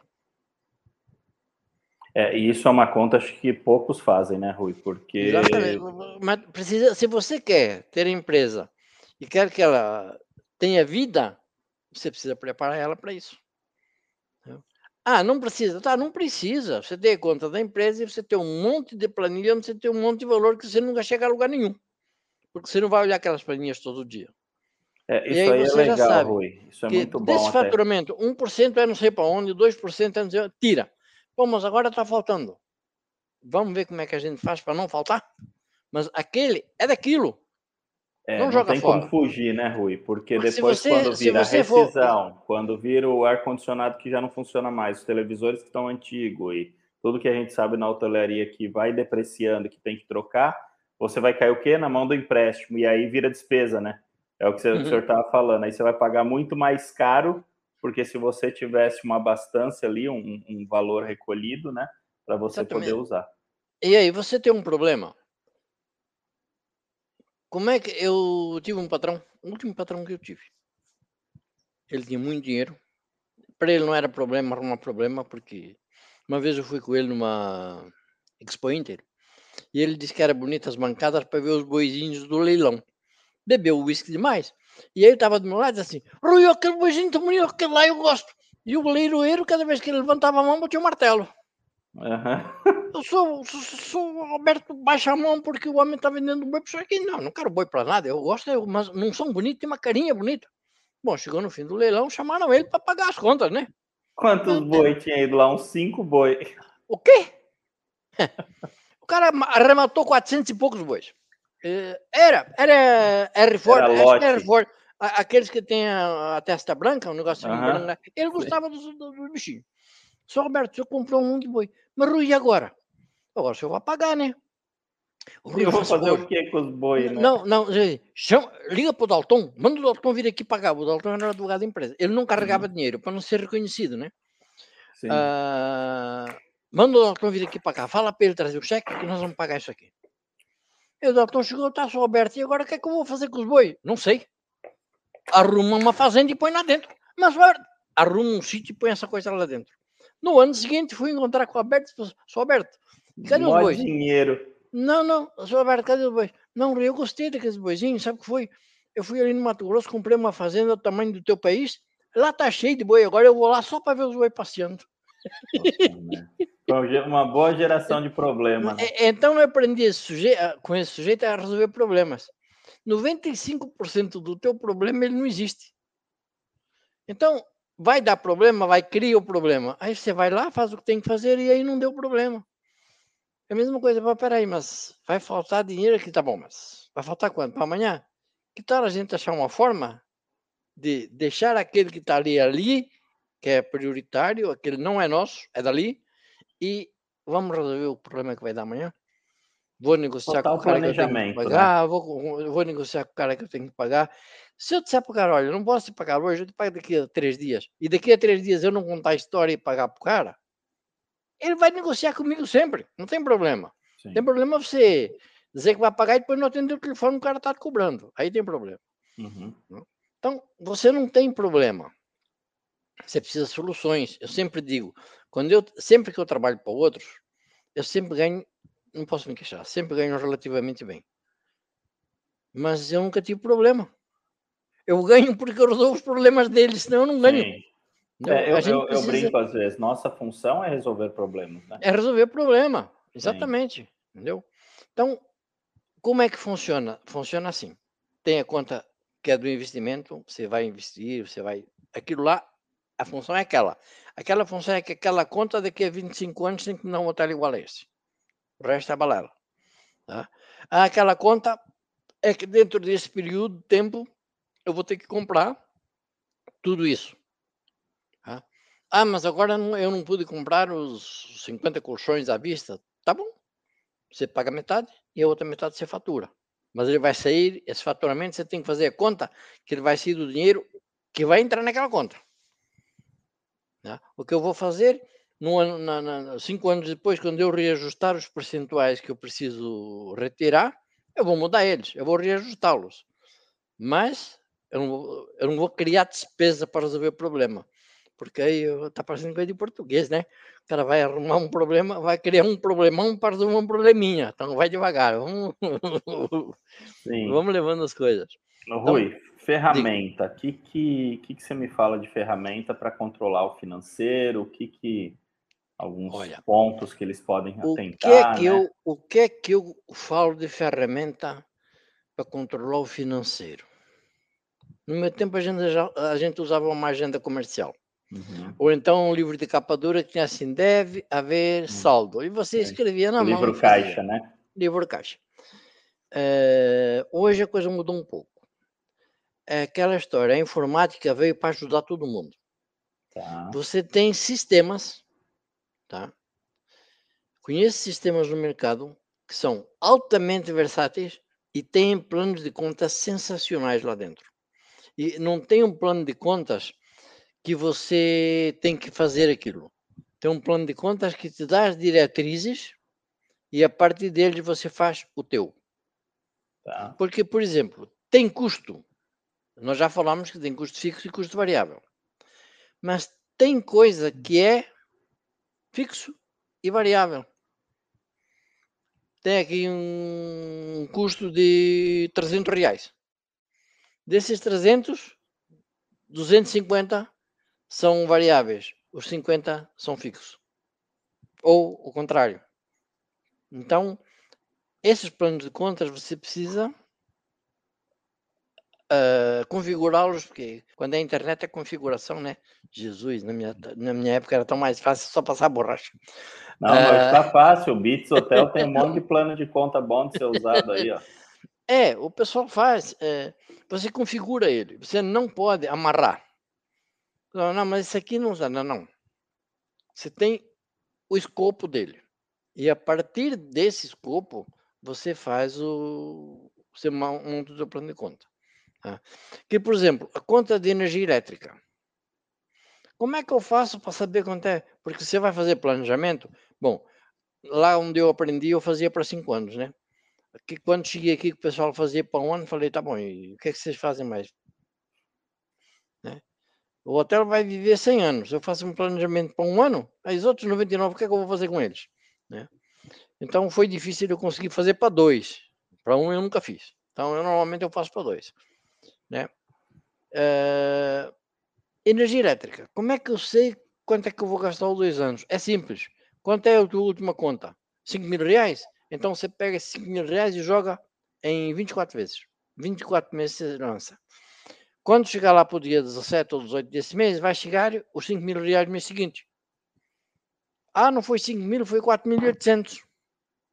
Speaker 1: É, e isso é uma conta acho que poucos fazem, né, Rui? Porque. Exatamente.
Speaker 2: Mas precisa, se você quer ter empresa e quer que ela tenha vida, você precisa preparar ela para isso. Ah, não precisa. Tá, não precisa. Você tem conta da empresa e você tem um monte de planilha, você tem um monte de valor que você nunca chega a lugar nenhum. Porque você não vai olhar aquelas planilhas todo dia.
Speaker 1: É, isso aí, aí é legal, Rui. Isso é muito bom.
Speaker 2: Desse até. faturamento, 1% é não sei para onde, 2% é não sei tira. Pô, mas agora está faltando. Vamos ver como é que a gente faz para não faltar? Mas aquele é daquilo.
Speaker 1: É, não, não joga tem fora. como fugir, né, Rui? Porque Mas depois, você, quando vira a rescisão, for... quando vira o ar-condicionado que já não funciona mais, os televisores que estão antigos e tudo que a gente sabe na hotelaria que vai depreciando, que tem que trocar, você vai cair o quê? Na mão do empréstimo. E aí vira despesa, né? É o que uhum. o senhor estava falando. Aí você vai pagar muito mais caro porque se você tivesse uma abastança ali, um, um valor recolhido, né, para você Exatamente. poder usar.
Speaker 2: E aí, você tem um problema. Como é que eu tive um patrão, o último patrão que eu tive. Ele tinha muito dinheiro. Para ele não era problema arrumar problema, porque uma vez eu fui com ele numa Expo Inter e ele disse que era bonita as bancadas para ver os boizinhos do leilão. Bebeu uísque demais. E aí eu estava do meu lado assim, Rui, aquele beijinho tão bonito, aquele lá eu gosto. E o leiloeiro, cada vez que ele levantava a mão, batia o um martelo. Uhum. Eu sou, sou, sou Alberto, baixa a mão porque o homem está vendendo boi para isso aqui. Não, não quero boi para nada, eu gosto, eu, mas não são bonitos, tem uma carinha bonita. Bom, chegou no fim do leilão, chamaram ele para pagar as contas, né?
Speaker 1: Quantos boi tinha ido lá? Uns cinco boi.
Speaker 2: O quê? o cara arrematou 400 e poucos bois. Eh, era, era R-Ford, era R-Ford. Aqueles que têm a, a, testa branca, um negócio uhum. branco, ele gostava dos do, do bichinhos. Só Roberto, você comprou um de boi. Mas Rui, e agora? Agora o senhor vai pagar, né?
Speaker 1: O eu vou fazer o que com os boi,
Speaker 2: né? Não, não, chama, liga para o Dalton, manda o Dalton vir aqui pagar. O Dalton era advogado da empresa. Ele não carregava uhum. dinheiro para não ser reconhecido, né? Sim. Uh, manda o Dalton vir aqui pagar. Fala para ele trazer o cheque que nós vamos pagar isso aqui. E o Dalton chegou, está só aberto. E agora o que é que eu vou fazer com os boi? Não sei. Arruma uma fazenda e põe lá dentro. Mas arruma um sítio e põe essa coisa lá dentro. No ano seguinte fui encontrar com o Alberto e sou Alberto, cadê os bois?
Speaker 1: dinheiro.
Speaker 2: Não, não, sou Alberto, cadê os bois? Não, eu gostei daqueles boizinhos, sabe o que foi? Eu fui ali no Mato Grosso, comprei uma fazenda do tamanho do teu país, lá tá cheio de boi, agora eu vou lá só para ver os boi passeando.
Speaker 1: Nossa, uma boa geração de problemas. Né?
Speaker 2: É, então eu aprendi esse sujeito, com esse sujeito a resolver problemas. 95% do teu problema ele não existe. Então, vai dar problema, vai criar o problema. Aí você vai lá, faz o que tem que fazer e aí não deu problema. É a mesma coisa, peraí, mas vai faltar dinheiro aqui, tá bom, mas vai faltar quanto? Para amanhã? Que tal a gente achar uma forma de deixar aquele que está ali ali que é prioritário, aquele não é nosso, é dali, e vamos resolver o problema que vai dar amanhã. Vou negociar Total com o cara que eu tenho que né? pagar, né? vou, vou negociar com o cara que eu tenho que pagar. Se eu disser para o cara, olha, não posso te pagar hoje, eu te pago daqui a três dias, e daqui a três dias eu não contar a história e pagar para o cara, ele vai negociar comigo sempre, não tem problema. Sim. Tem problema você dizer que vai pagar e depois não atender o telefone, o cara está te cobrando. Aí tem problema. Uhum. Então, você não tem problema. Você precisa de soluções. Eu sempre digo, quando eu, sempre que eu trabalho para outros, eu sempre ganho, não posso me queixar, sempre ganho relativamente bem. Mas eu nunca tive problema. Eu ganho porque eu resolvo os problemas deles, senão eu não ganho.
Speaker 1: É, eu, eu, precisa... eu, brinco às vezes, nossa função é resolver problemas. Né?
Speaker 2: É resolver problema, exatamente. Sim. Entendeu? Então, como é que funciona? Funciona assim. Tem a conta que é do investimento, você vai investir, você vai. Aquilo lá a função é aquela. Aquela função é que aquela conta daqui a 25 anos tem que não um hotel igual a esse. O resto é balela. Tá? Aquela conta é que dentro desse período de tempo eu vou ter que comprar tudo isso. Tá? Ah, mas agora eu não pude comprar os 50 colchões à vista. Tá bom. Você paga metade e a outra metade você fatura. Mas ele vai sair, esse faturamento você tem que fazer a conta que ele vai sair do dinheiro que vai entrar naquela conta. Tá? O que eu vou fazer, no ano, na, na, cinco anos depois, quando eu reajustar os percentuais que eu preciso retirar, eu vou mudar eles, eu vou reajustá-los. Mas eu não, vou, eu não vou criar despesa para resolver o problema. Porque aí está parecendo coisa de português, né? O cara vai arrumar um problema, vai criar um problemão para resolver um probleminha. Então vai devagar. Vamos, vamos levando as coisas.
Speaker 1: Rui, então, ferramenta. O que, que, que, que você me fala de ferramenta para controlar o financeiro? O que, que alguns Olha, pontos que eles podem atentar? O que, é que,
Speaker 2: né? eu, o que é que eu falo de ferramenta para controlar o financeiro? No meu tempo, a gente, a gente usava uma agenda comercial. Uhum. Ou então um livro de capa dura que tinha assim: deve haver uhum. saldo. E você escrevia na mão.
Speaker 1: Livro caixa, né?
Speaker 2: Livro caixa. É, hoje a coisa mudou um pouco. É aquela história: a informática veio para ajudar todo mundo. Tá. Você tem sistemas, tá? Conheço sistemas no mercado que são altamente versáteis e têm planos de contas sensacionais lá dentro e não tem um plano de contas que você tem que fazer aquilo. Tem um plano de contas que te dá as diretrizes e a partir dele você faz o teu. Tá. Porque, por exemplo, tem custo. Nós já falamos que tem custo fixo e custo variável. Mas tem coisa que é fixo e variável. Tem aqui um custo de 300 reais. Desses 300, 250 são variáveis, os 50 são fixos. Ou o contrário. Então, esses planos de contas você precisa uh, configurá-los, porque quando é internet é configuração, né? Jesus, na minha, na minha época era tão mais fácil só passar borracha.
Speaker 1: Não, mas tá fácil. O Bits Hotel tem um monte de plano de conta bom de ser usado aí, ó.
Speaker 2: É, o pessoal faz. É, você configura ele. Você não pode amarrar. Não, não, mas isso aqui não usa. Não, não. Você tem o escopo dele. E a partir desse escopo, você faz o. Você monta o seu plano de conta. Tá? Que, por exemplo, a conta de energia elétrica. Como é que eu faço para saber quanto é? Porque você vai fazer planejamento. Bom, lá onde eu aprendi, eu fazia para cinco anos, né? que quando cheguei aqui o pessoal fazia para um ano, falei, tá bom, e o que, é que vocês fazem mais? Né? O hotel vai viver 100 anos. Eu faço um planejamento para um ano, aí os outros 99, o que, é que eu vou fazer com eles? Né? Então foi difícil eu conseguir fazer para dois. Para um eu nunca fiz. Então eu normalmente eu faço para dois. Né? É... Energia elétrica. Como é que eu sei quanto é que eu vou gastar os dois anos? É simples. Quanto é a tua última conta? 5 mil reais? Então você pega esses 5 mil reais e joga em 24 vezes. 24 meses você lança. Quando chegar lá para o dia 17 ou 18 desse mês, vai chegar os 5 mil reais no mês seguinte. Ah, não foi 5 mil, foi 4.800.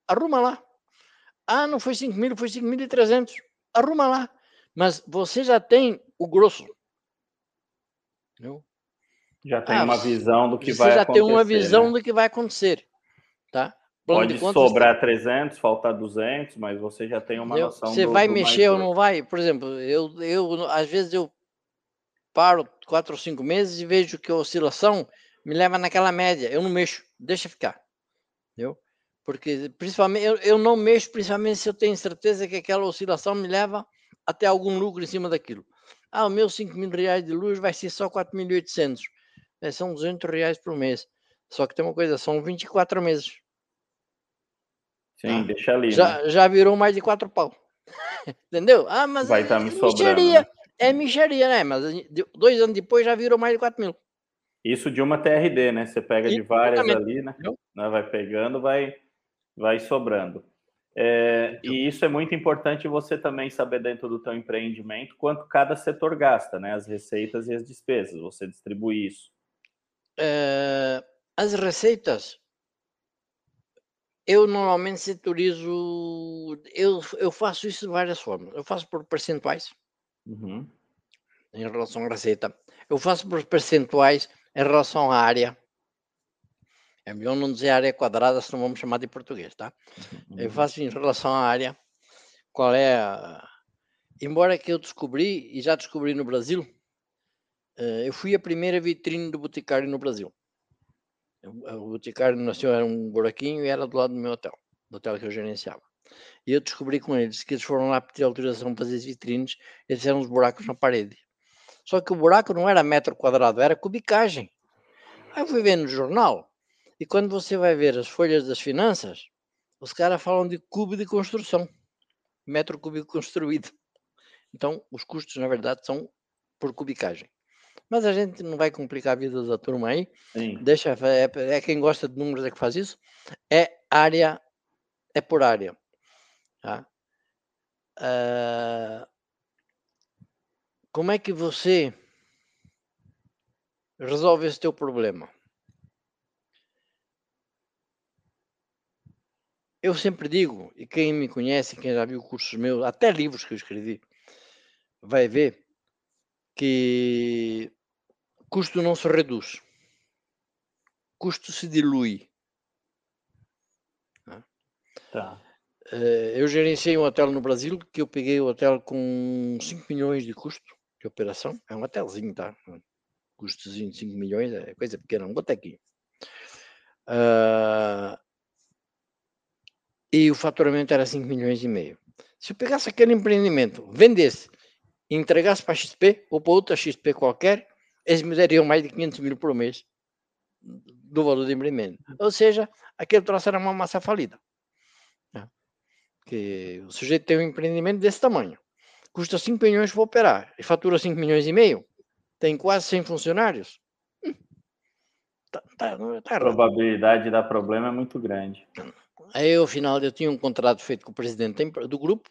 Speaker 2: Arruma lá. Ah, não foi 5 mil, foi 5.300. Arruma lá. Mas você já tem o grosso.
Speaker 1: Entendeu? Já tem ah, uma visão do que vai acontecer. Você já
Speaker 2: tem uma visão né? do que vai acontecer. Tá?
Speaker 1: Pode sobrar 300, faltar 200, mas você já tem uma eu, noção.
Speaker 2: Você do, vai do mexer ou não vai? Por exemplo, eu, eu às vezes eu paro quatro ou cinco meses e vejo que a oscilação me leva naquela média. Eu não mexo, deixa ficar. Entendeu? Porque principalmente eu, eu não mexo, principalmente se eu tenho certeza que aquela oscilação me leva até algum lucro em cima daquilo. Ah, o meu 5 mil reais de luz vai ser só 4.800. É, são 200 reais por mês. Só que tem uma coisa, são 24 meses.
Speaker 1: Sim, ah, deixa ali.
Speaker 2: Já, né? já virou mais de quatro pau. Entendeu? Ah, mas
Speaker 1: Vai estar tá me sobrando. Né?
Speaker 2: É micharia, né? Mas dois anos depois já virou mais de 4 mil.
Speaker 1: Isso de uma TRD, né? Você pega de várias ali, né? né? Vai pegando, vai, vai sobrando. É, e isso é muito importante você também saber dentro do teu empreendimento quanto cada setor gasta, né? As receitas e as despesas. Você distribui isso.
Speaker 2: É, as receitas eu normalmente setorizo eu, eu, faço isso de várias formas. Eu faço por percentuais
Speaker 1: Uhum.
Speaker 2: em relação à receita. Eu faço por percentuais em relação à área. É melhor não dizer área quadrada, senão vamos chamar de português, tá? Eu faço em relação à área. Qual é a... Embora que eu descobri, e já descobri no Brasil, eh, eu fui a primeira vitrine do Boticário no Brasil. O o Boticário nasceu, era um buraquinho e era do lado do meu hotel, do hotel que eu gerenciava. E eu descobri com eles que eles foram lá pedir autorização para fazer as vitrines, eles fizeram uns buracos na parede. Só que o buraco não era metro quadrado, era cubicagem. Aí eu fui ver no jornal, e quando você vai ver as folhas das finanças, os caras falam de cubo de construção, metro cúbico construído. Então, os custos, na verdade, são por cubicagem. Mas a gente não vai complicar a vida da turma aí.
Speaker 1: Sim.
Speaker 2: Deixa, é, é quem gosta de números é que faz isso. É área, é por área. Tá? Ah, como é que você resolve esse teu problema? Eu sempre digo, e quem me conhece, quem já viu cursos meus, até livros que eu escrevi, vai ver que custo não se reduz, custo se dilui.
Speaker 1: Tá.
Speaker 2: Eh, Eu gerenciei um hotel no Brasil que eu peguei o hotel com 5 milhões de custo de operação. É um hotelzinho, tá? Custozinho de 5 milhões, é coisa pequena, um botequinho. Ah, e o faturamento era 5 milhões e meio. Se eu pegasse aquele empreendimento, vendesse, e entregasse para a XP ou para outra XP qualquer, eles me dariam mais de 500 mil por mês do valor do empreendimento. Ou seja, aquele troço era uma massa falida. né? Que o sujeito tem um empreendimento desse tamanho, custa 5 milhões para operar e fatura 5 milhões e meio, tem quase 100 funcionários. hum, Tá, tá, tá
Speaker 1: A probabilidade de dar problema é muito grande.
Speaker 2: Aí, ao final, eu tinha um contrato feito com o presidente do grupo.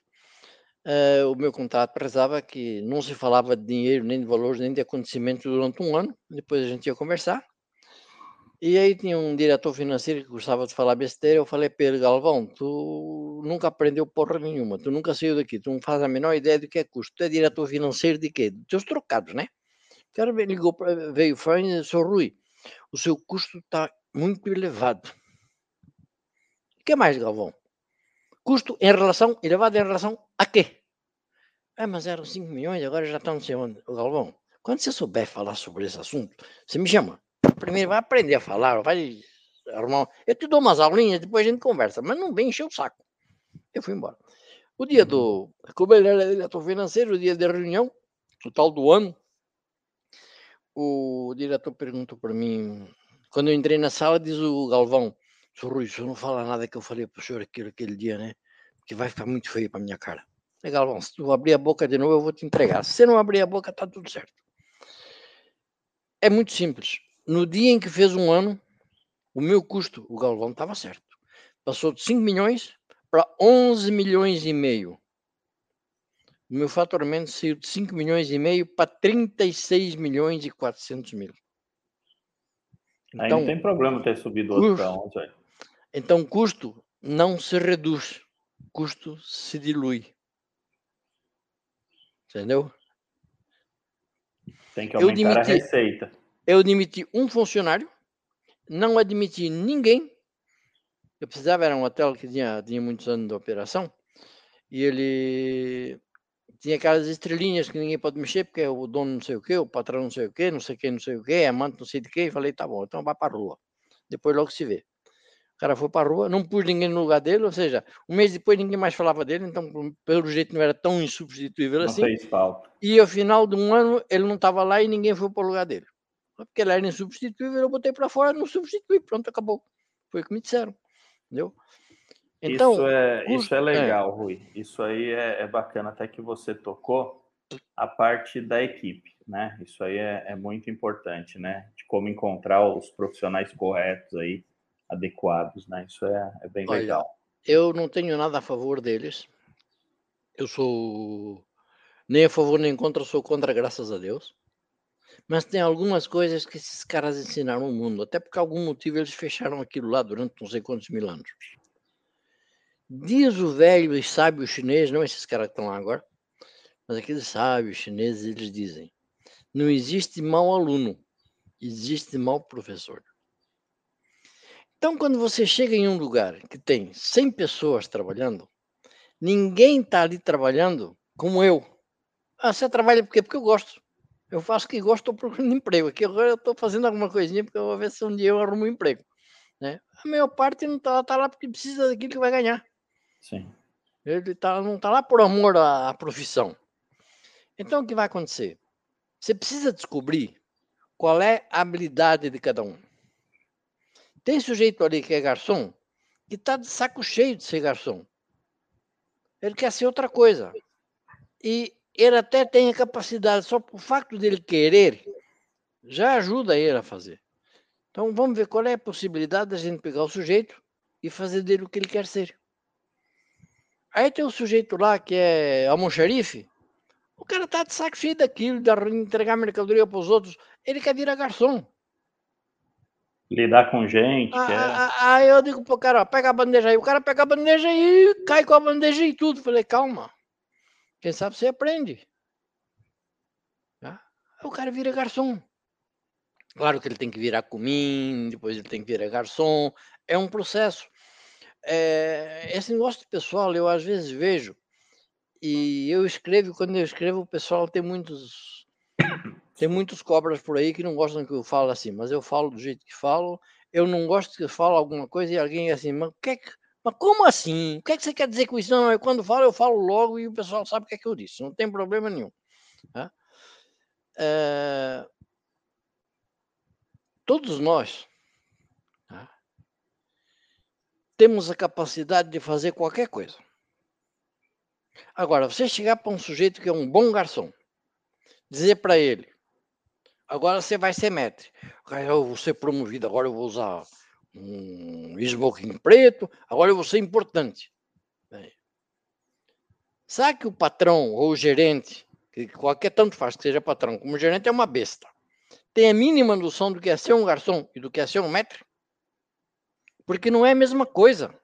Speaker 2: eh, o meu contrato prezava que não se falava de dinheiro, nem de valores, nem de acontecimentos durante um ano. Depois a gente ia conversar. E aí tinha um diretor financeiro que gostava de falar besteira. Eu falei ele, Galvão, tu nunca aprendeu porra nenhuma. Tu nunca saiu daqui. Tu não faz a menor ideia do que é custo. Tu é diretor financeiro de quê? Dos teus trocados, né? O cara ligou, veio fã e disse, "Seu Rui, o seu custo está muito elevado. O que mais, Galvão? Custo em relação, elevado em relação a quê? É, mas eram 5 milhões, agora já estão não sei onde. Ô, Galvão, quando você souber falar sobre esse assunto, você me chama. Primeiro vai aprender a falar, vai arrumar. um- Eu te dou umas aulinhas, depois a gente conversa, mas não vem encher o saco. Eu fui embora. O dia do. Diretor financeiro, o dia da reunião, o tal do ano, o diretor perguntou para mim. Quando eu entrei na sala, diz o Galvão: Sr. Rui, o senhor não fala nada que eu falei para o senhor aquele, aquele dia, né? Porque vai ficar muito feio para minha cara. É, Galvão, se tu abrir a boca de novo, eu vou te entregar. Se você não abrir a boca, tá tudo certo. É muito simples. No dia em que fez um ano, o meu custo, o Galvão estava certo. Passou de 5 milhões para 11 milhões e meio. O meu faturamento saiu de 5 milhões e meio para 36 milhões e 400 mil.
Speaker 1: Aí
Speaker 2: Então,
Speaker 1: não tem problema ter subido outro para
Speaker 2: custo.
Speaker 1: 11.
Speaker 2: Então, custo não se reduz, custo se dilui. Entendeu?
Speaker 1: Tem que
Speaker 2: Eu
Speaker 1: aumentar a receita.
Speaker 2: eu demiti um funcionário, não admiti ninguém. Eu precisava, era um hotel que tinha, tinha muitos anos de operação, e ele tinha aquelas estrelinhas que ninguém pode mexer, porque é o dono não sei o quê, o patrão não sei o quê, não sei quem, não sei o quê, amante não sei de quem. Falei, tá bom, então vai para a rua. Depois logo se vê. O cara foi para a rua, não pus ninguém no lugar dele, ou seja, um mês depois ninguém mais falava dele, então pelo jeito não era tão insubstituível
Speaker 1: Não
Speaker 2: assim.
Speaker 1: fez falta.
Speaker 2: E ao final de um ano ele não estava lá e ninguém foi para o lugar dele. Porque ele era insubstituível, eu botei para fora, não substituí, pronto, acabou. Foi o que me disseram. Entendeu? Então,
Speaker 1: isso, é,
Speaker 2: custo-
Speaker 1: isso é legal, Rui. Isso aí é, é bacana, até que você tocou a parte da equipe, né? Isso aí é, é muito importante, né? De como encontrar os profissionais corretos aí, adequados, né? Isso é, é bem
Speaker 2: Olha,
Speaker 1: legal.
Speaker 2: eu não tenho nada a favor deles. Eu sou nem a favor nem contra, sou contra, graças a Deus. Mas tem algumas coisas que esses caras ensinaram o mundo, até por algum motivo eles fecharam aquilo lá durante não sei quantos mil anos. Diz o velho e sábio chinês, não esses caras que estão lá agora, mas aqueles sábios chineses, eles dizem: não existe mau aluno, existe mau professor. Então, quando você chega em um lugar que tem 100 pessoas trabalhando, ninguém está ali trabalhando como eu. Ah, você trabalha por quê? Porque eu gosto. Eu faço que gosto, estou procurando emprego. Aqui agora eu estou fazendo alguma coisinha porque eu vou ver se um dia eu arrumo um emprego. Né? A maior parte não está tá lá porque precisa daquilo que vai ganhar.
Speaker 1: Sim.
Speaker 2: Ele tá, não está lá por amor à, à profissão. Então, o que vai acontecer? Você precisa descobrir qual é a habilidade de cada um. Tem sujeito ali que é garçom que está de saco cheio de ser garçom. Ele quer ser outra coisa. E ele até tem a capacidade, só por facto dele querer, já ajuda ele a fazer. Então vamos ver qual é a possibilidade da gente pegar o sujeito e fazer dele o que ele quer ser. Aí tem o sujeito lá que é almoxarife. O cara tá de saco cheio daquilo, de entregar mercadoria para os outros. Ele quer virar garçom.
Speaker 1: Lidar com gente.
Speaker 2: Aí ah, ah, ah, eu digo pro cara, ó, pega a bandeja aí. O cara pega a bandeja e cai com a bandeja e tudo. Falei, calma. Quem sabe você aprende. Tá? O cara vira garçom. Claro que ele tem que virar comim, depois ele tem que virar garçom. É um processo. É, esse negócio pessoal, eu às vezes vejo, e eu escrevo, quando eu escrevo, o pessoal tem muitos tem muitos cobras por aí que não gostam que eu falo assim, mas eu falo do jeito que falo. Eu não gosto que eu alguma coisa e alguém assim, mas, que, mas como assim? O que, é que você quer dizer com isso? Não, quando eu falo, eu falo logo e o pessoal sabe o que é que eu disse, não tem problema nenhum. Tá? É... Todos nós temos a capacidade de fazer qualquer coisa. Agora, você chegar para um sujeito que é um bom garçom, dizer para ele: agora você vai ser mestre, eu vou ser promovido, agora eu vou usar um smoking preto, agora eu vou ser importante. Sabe que o patrão ou o gerente, que qualquer tanto faz que seja patrão, como gerente é uma besta, tem a mínima noção do que é ser um garçom e do que é ser um mestre? Porque não é a mesma coisa.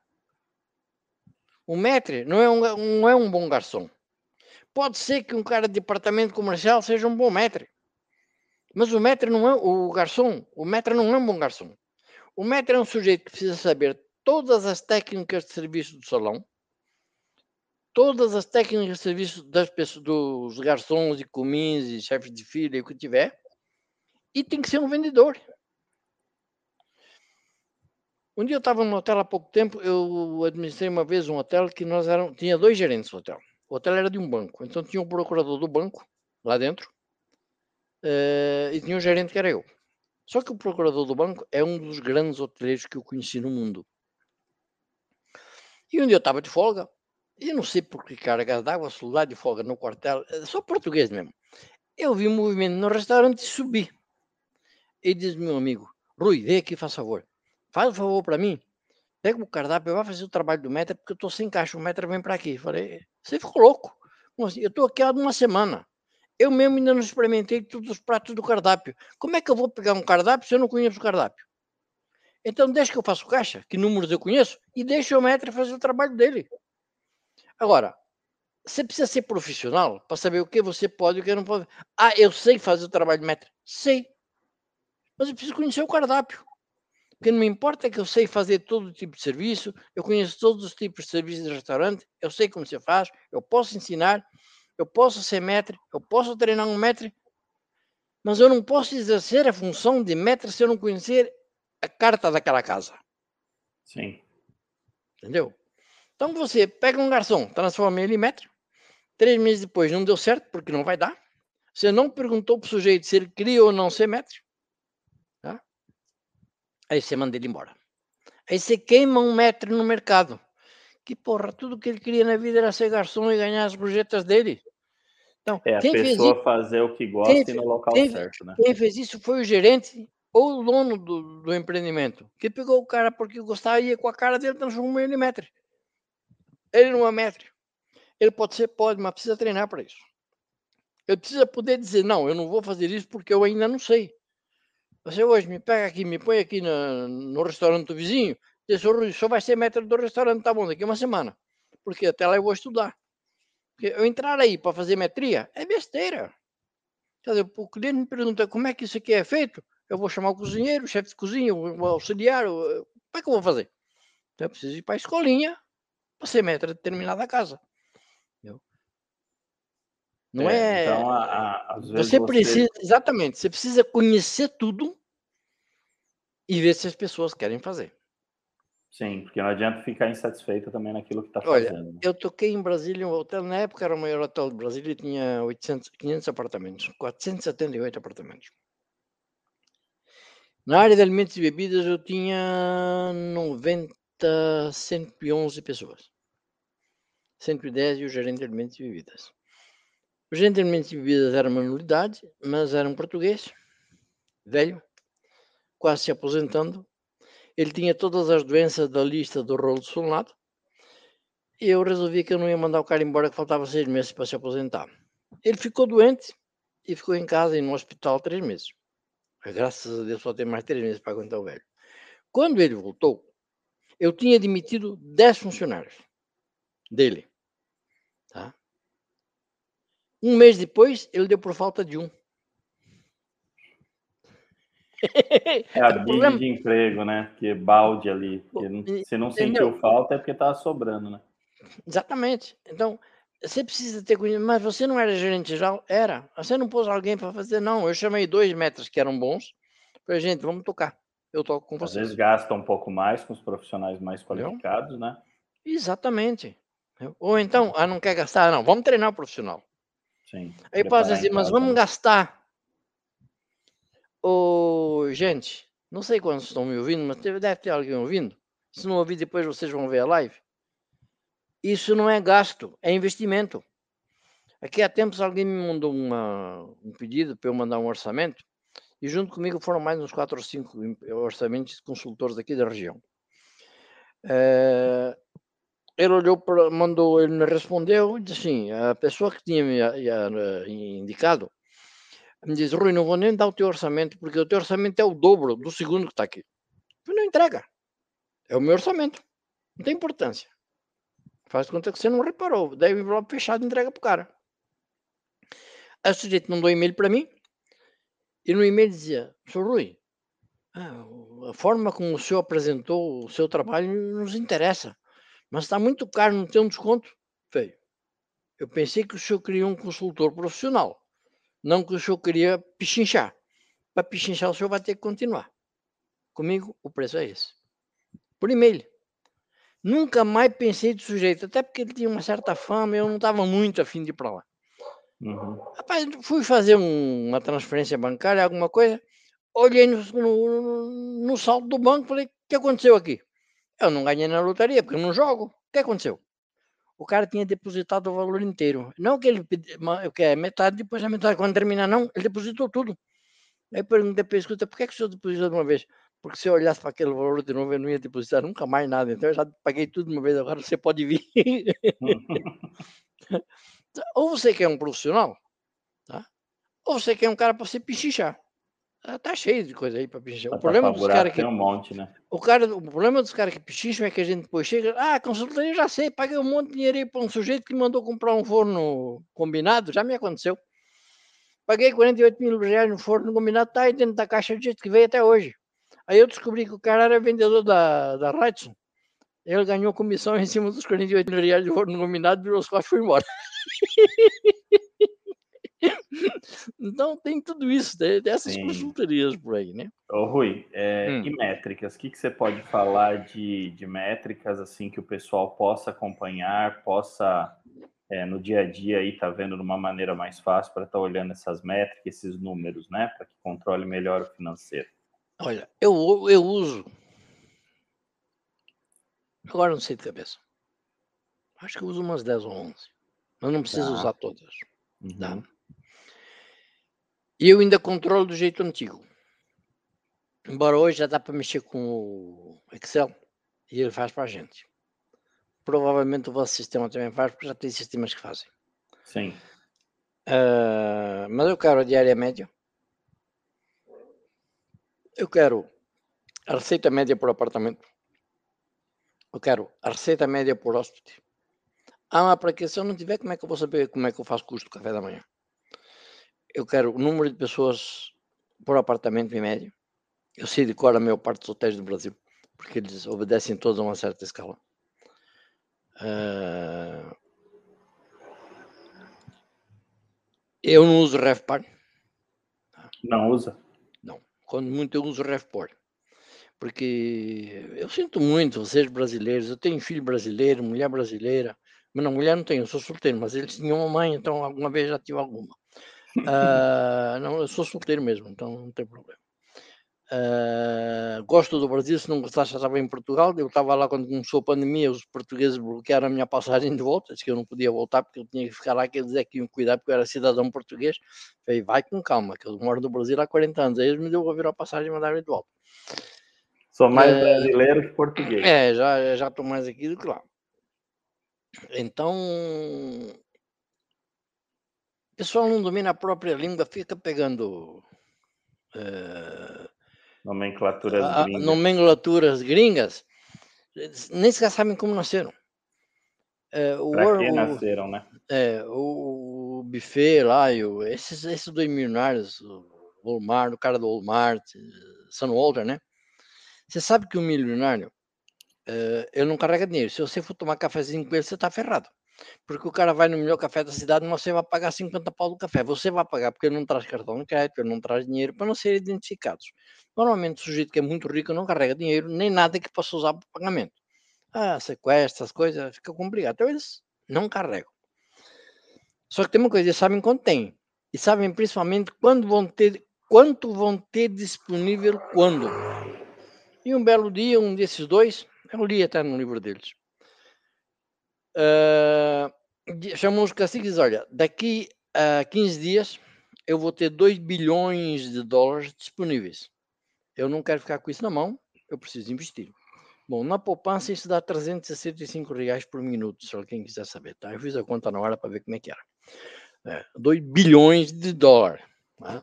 Speaker 2: O maître não é um, não é um bom garçom. Pode ser que um cara de departamento comercial seja um bom maître. Mas o maître não é o garçom, o maître não é um bom garçom. O maître é um sujeito que precisa saber todas as técnicas de serviço do salão, todas as técnicas de serviço das pessoas, dos garçons e comins e chefes de fila e o que tiver, e tem que ser um vendedor. Um dia eu estava no hotel há pouco tempo, eu administrei uma vez um hotel que nós eram, tinha dois gerentes no hotel. O hotel era de um banco, então tinha um procurador do banco lá dentro uh, e tinha um gerente que era eu. Só que o procurador do banco é um dos grandes hoteleiros que eu conheci no mundo. E um dia eu estava de folga, e não sei por que cargas d'água, lá de folga no quartel, eh, só português mesmo. Eu vi um movimento no restaurante e subi. E diz meu amigo, Rui, vem aqui, faz favor faz um favor para mim, pega o cardápio, vai fazer o trabalho do metro, porque eu estou sem caixa, o metro vem para aqui. Falei, você ficou louco? Assim? Eu estou aqui há uma semana. Eu mesmo ainda não experimentei todos os pratos do cardápio. Como é que eu vou pegar um cardápio se eu não conheço o cardápio? Então deixa que eu faço caixa, que números eu conheço, e deixa o metro fazer o trabalho dele. Agora, você precisa ser profissional para saber o que você pode e o que não pode. Ah, eu sei fazer o trabalho de metro. Sei. Mas eu preciso conhecer o cardápio. Porque não me importa que eu sei fazer todo tipo de serviço, eu conheço todos os tipos de serviços de restaurante, eu sei como se faz, eu posso ensinar, eu posso ser mestre, eu posso treinar um mestre, mas eu não posso exercer a função de mestre se eu não conhecer a carta daquela casa.
Speaker 1: Sim.
Speaker 2: Entendeu? Então você pega um garçom, transforma ele em mestre, três meses depois não deu certo, porque não vai dar. Você não perguntou para o sujeito se ele queria ou não ser mestre. Aí você manda ele embora. Aí você queima um metro no mercado. Que porra, tudo que ele queria na vida era ser garçom e ganhar as projetas dele.
Speaker 1: Então, é a pessoa isso, fazer o que gosta quem, no local
Speaker 2: quem,
Speaker 1: certo, né?
Speaker 2: Quem fez isso foi o gerente ou o dono do, do empreendimento, que pegou o cara porque gostava e ia com a cara dele transformou ele em metro. Ele não é metro. Ele pode ser, pode, mas precisa treinar para isso. Ele precisa poder dizer, não, eu não vou fazer isso porque eu ainda não sei. Você hoje me pega aqui, me põe aqui no, no restaurante do vizinho, Tesouro só vai ser metro do restaurante, tá bom, daqui uma semana. Porque até lá eu vou estudar. Porque eu entrar aí para fazer metria é besteira. Quer dizer, o cliente me pergunta como é que isso aqui é feito. Eu vou chamar o cozinheiro, o chefe de cozinha, o auxiliar. O... Como é que eu vou fazer? Então eu preciso ir para a escolinha para ser metro de determinada casa. Não é. é... Então, a, a, você, você precisa, exatamente, você precisa conhecer tudo e ver se as pessoas querem fazer.
Speaker 1: Sim, porque não adianta ficar insatisfeito também naquilo que está fazendo.
Speaker 2: Olha, eu toquei em Brasília, um hotel, na época era o maior hotel de Brasília, tinha 800, 500 apartamentos, 478 apartamentos. Na área de alimentos e bebidas eu tinha 90, 111 pessoas. 110 e o gerente de alimentos e bebidas. O gerente de alimentos e bebidas era uma nulidade, mas era um português, velho, quase se aposentando. Ele tinha todas as doenças da lista do rolo de solado. E eu resolvi que eu não ia mandar o cara embora, que faltava seis meses para se aposentar. Ele ficou doente e ficou em casa e no hospital três meses. Graças a Deus só tem mais três meses para aguentar o velho. Quando ele voltou, eu tinha demitido dez funcionários dele. Tá? Um mês depois, ele deu por falta de um.
Speaker 1: É a big de emprego, né? Porque balde ali. Porque se não sentiu falta é porque estava sobrando, né?
Speaker 2: Exatamente. Então, você precisa ter cuidado. Mas você não era gerente geral? Era. Você não pôs alguém para fazer? Não. Eu chamei dois metros que eram bons. Falei, gente, vamos tocar. Eu toco com vocês.
Speaker 1: Às vezes gasta um pouco mais com os profissionais mais qualificados, Entendeu? né?
Speaker 2: Exatamente. Ou então, ah, não quer gastar? Não, vamos treinar o profissional. Sim. Aí pode dizer, mas vamos né? gastar Ô, gente, não sei quantos estão me ouvindo, mas deve ter alguém ouvindo. Se não ouvir, depois vocês vão ver a live. Isso não é gasto, é investimento. Aqui há tempos alguém me mandou uma, um pedido para eu mandar um orçamento e junto comigo foram mais uns quatro ou cinco orçamentos de consultores aqui da região. É, ele olhou mandou, ele me respondeu, disse assim, a pessoa que tinha me indicado me diz, Rui, não vou nem dar o teu orçamento, porque o teu orçamento é o dobro do segundo que está aqui. Eu não entrega. É o meu orçamento. Não tem importância. Faz conta que você não reparou. Daí o envelope fechado entrega para o cara. Aí o sujeito mandou um e-mail para mim e no e-mail dizia, Sr. Rui, a forma como o senhor apresentou o seu trabalho nos interessa, mas está muito caro, não tem um desconto. Feio. Eu pensei que o senhor queria um consultor profissional. Não que o senhor queria pichinchar. Para pichinchar, o senhor vai ter que continuar. Comigo, o preço é esse. Por e-mail. Nunca mais pensei de sujeito, até porque ele tinha uma certa fama e eu não estava muito afim de ir para lá. Uhum. Rapaz, fui fazer um, uma transferência bancária, alguma coisa, olhei no, no, no saldo do banco falei, o que aconteceu aqui? Eu não ganhei na lotaria, porque eu não jogo. O que aconteceu? O cara tinha depositado o valor inteiro. Não que ele que é metade, depois a metade. Quando terminar, não, ele depositou tudo. Aí perguntei para ele, escuta, por que, que o senhor depositou de uma vez? Porque se eu olhasse para aquele valor de novo, eu não ia depositar nunca mais nada. Então eu já paguei tudo de uma vez, agora você pode vir. ou você quer um profissional, tá? ou você quer um cara para você pichichar. Ah, tá cheio de coisa aí para pichichar. O problema dos caras que.
Speaker 1: um monte, né?
Speaker 2: O, cara, o problema dos caras que pichicham é que a gente depois chega. Ah, consultoria já sei, paguei um monte de dinheiro aí para um sujeito que mandou comprar um forno combinado, já me aconteceu. Paguei 48 mil reais no forno combinado, tá aí dentro da caixa do jeito que veio até hoje. Aí eu descobri que o cara era vendedor da, da Radisson. Ele ganhou comissão em cima dos 48 mil reais de forno combinado, virou os costas e foi embora. Então tem tudo isso, dessas Sim. consultorias por aí, né?
Speaker 1: Ô, Rui, é, hum. e métricas? O que, que você pode falar de, de métricas assim que o pessoal possa acompanhar, possa é, no dia a dia aí tá vendo de uma maneira mais fácil para estar tá olhando essas métricas, esses números, né? Para que controle melhor o financeiro.
Speaker 2: Olha, eu, eu uso. Agora não sei de cabeça. Acho que eu uso umas 10 ou 11. Mas não preciso tá. usar todas. Tá? Uhum. Tá? E eu ainda controlo do jeito antigo. Embora hoje já dá para mexer com o Excel e ele faz para a gente. Provavelmente o vosso sistema também faz, porque já tem sistemas que fazem.
Speaker 1: Sim.
Speaker 2: Uh, mas eu quero a diária média. Eu quero a receita média por apartamento. Eu quero a receita média por hóspede. Ah, para que se eu não tiver, como é que eu vou saber como é que eu faço custo do café da manhã? Eu quero o número de pessoas por apartamento em média. Eu sei de cor a maior parte dos hotéis do Brasil, porque eles obedecem todos a uma certa escala. Uh... Eu não uso RevPar.
Speaker 1: Não usa?
Speaker 2: Não. Quando muito eu uso RevPar. Porque eu sinto muito, vocês brasileiros, eu tenho filho brasileiro, mulher brasileira. Mas não, mulher não tenho, eu sou solteiro, mas eles tinham uma mãe, então alguma vez já tive alguma. Uh, não, eu sou solteiro mesmo, então não tem problema. Uh, gosto do Brasil, se não gostasse, já estava em Portugal. Eu estava lá quando começou a pandemia, os portugueses bloquearam a minha passagem de volta, disse que eu não podia voltar porque eu tinha que ficar lá, que eles é que iam cuidar porque eu era cidadão português. Falei, vai com calma, que eu moro no Brasil há 40 anos. Aí eles me deu a a passagem e mandaram de volta.
Speaker 1: Sou mais é, brasileiro que português.
Speaker 2: É, já já estou mais aqui do que lá. Então, pessoal não domina a própria língua, fica pegando. É,
Speaker 1: Nomenclaturas
Speaker 2: a,
Speaker 1: gringas.
Speaker 2: Nomenclaturas gringas, nem sequer sabem como nasceram.
Speaker 1: É, o, pra que nasceram, né?
Speaker 2: É, o, o buffet lá, e o, esses, esses dois milionários, o Walmart, o cara do Walmart, Sun Walter, né? Você sabe que o milionário, é, ele não carrega dinheiro. Se você for tomar cafezinho com ele, você tá ferrado. Porque o cara vai no melhor café da cidade, mas você vai pagar 50 pau do café. Você vai pagar porque ele não traz cartão de crédito, ele não traz dinheiro para não ser identificados. Normalmente o sujeito que é muito rico não carrega dinheiro, nem nada que possa usar para pagamento. Ah, sequestro, essas coisas, fica complicado. Então eles não carregam. Só que tem uma coisa, eles sabem quanto tem. E sabem principalmente quando vão ter, quanto vão ter disponível quando. E um belo dia, um desses dois, eu li até no livro deles, Uh, chamam os caciques e olha, daqui a 15 dias eu vou ter 2 bilhões de dólares disponíveis. Eu não quero ficar com isso na mão, eu preciso investir. Bom, na poupança isso dá 365 reais por minuto, se alguém quiser saber, tá? Eu fiz a conta na hora para ver como é que era. É, 2 bilhões de dólares. Tá?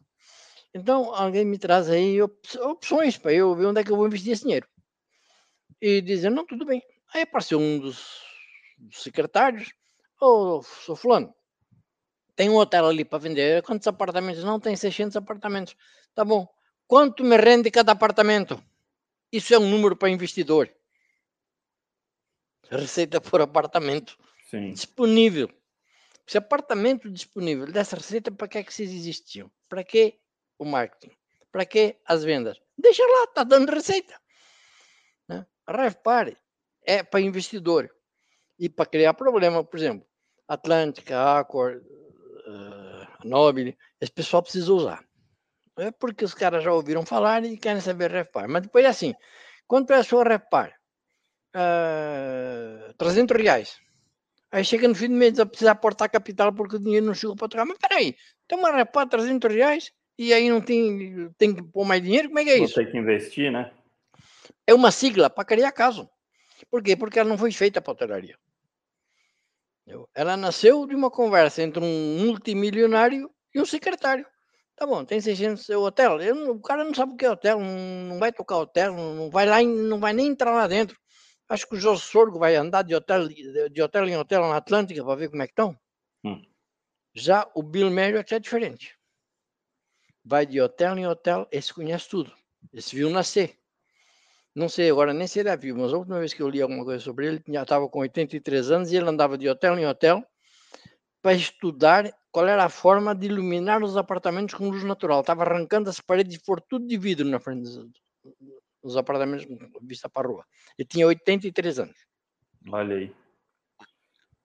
Speaker 2: Então, alguém me traz aí opções para eu ver onde é que eu vou investir esse dinheiro. E dizendo, não, tudo bem. Aí apareceu um dos secretários, ô, oh, sou fulano, tem um hotel ali para vender, quantos apartamentos? Não, tem 600 apartamentos. Tá bom. Quanto me rende cada apartamento? Isso é um número para investidor. Receita por apartamento
Speaker 1: Sim.
Speaker 2: disponível. Se apartamento disponível dessa receita, para que é que vocês existiam? Para que o marketing? Para que as vendas? Deixa lá, está dando receita. Né? Repare, é para investidor e para criar problema, por exemplo, Atlântica, Accor, uh, Nobile, esse pessoal precisa usar. É porque os caras já ouviram falar e querem saber repar. Mas depois é assim, quanto é a sua repar? Uh, 300 reais. Aí chega no fim do mês a precisar aportar capital porque o dinheiro não chegou para trocar. Mas peraí, tem uma repar 300 reais e aí não tem, tem que pôr mais dinheiro? Como é que é isso?
Speaker 1: Tem que investir, né?
Speaker 2: É uma sigla para criar caso. Por quê? Porque ela não foi feita para hotelaria. Ela nasceu de uma conversa entre um multimilionário e um secretário. Tá bom, tem 600 seu hotel. Eu, o cara não sabe o que é hotel, não, vai tocar hotel, não, não, vai lá, não vai nem entrar lá dentro. Acho que o José Sorgo vai andar de hotel, de hotel em hotel na Atlântica para ver como é que estão. Hum. Já o Bill Marriott é diferente. Vai de hotel em hotel, esse conhece tudo. Esse viu nascer. Não sei agora nem se ele é vivo, mas a última vez que eu li alguma coisa sobre ele, já estava com 83 anos e ele andava de hotel em hotel para estudar qual era a forma de iluminar os apartamentos com luz natural. Estava arrancando as paredes e for tudo de vidro na frente dos apartamentos com vista para a rua. Ele tinha 83 anos.
Speaker 1: Olha aí.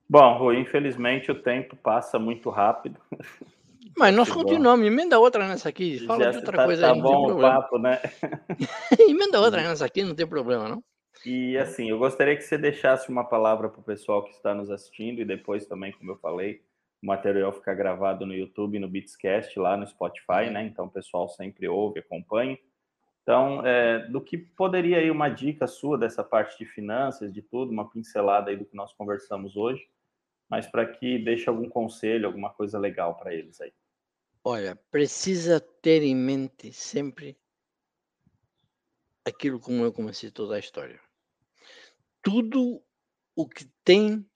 Speaker 1: Bom, Rui, infelizmente o tempo passa muito rápido.
Speaker 2: Mas nós continuamos, emenda outra nessa aqui, fala Já de outra
Speaker 1: tá,
Speaker 2: coisa
Speaker 1: tá
Speaker 2: aí.
Speaker 1: Tá bom o papo, né?
Speaker 2: emenda outra nessa aqui, não tem problema, não.
Speaker 1: E assim, eu gostaria que você deixasse uma palavra para o pessoal que está nos assistindo e depois também, como eu falei, o material fica gravado no YouTube, no Beatscast, lá no Spotify, né? Então o pessoal sempre ouve, acompanha. Então, é, do que poderia aí uma dica sua dessa parte de finanças, de tudo, uma pincelada aí do que nós conversamos hoje, mas para que deixe algum conselho, alguma coisa legal para eles aí.
Speaker 2: Olha, precisa ter em mente sempre aquilo como eu comecei toda a história. tudo o que tem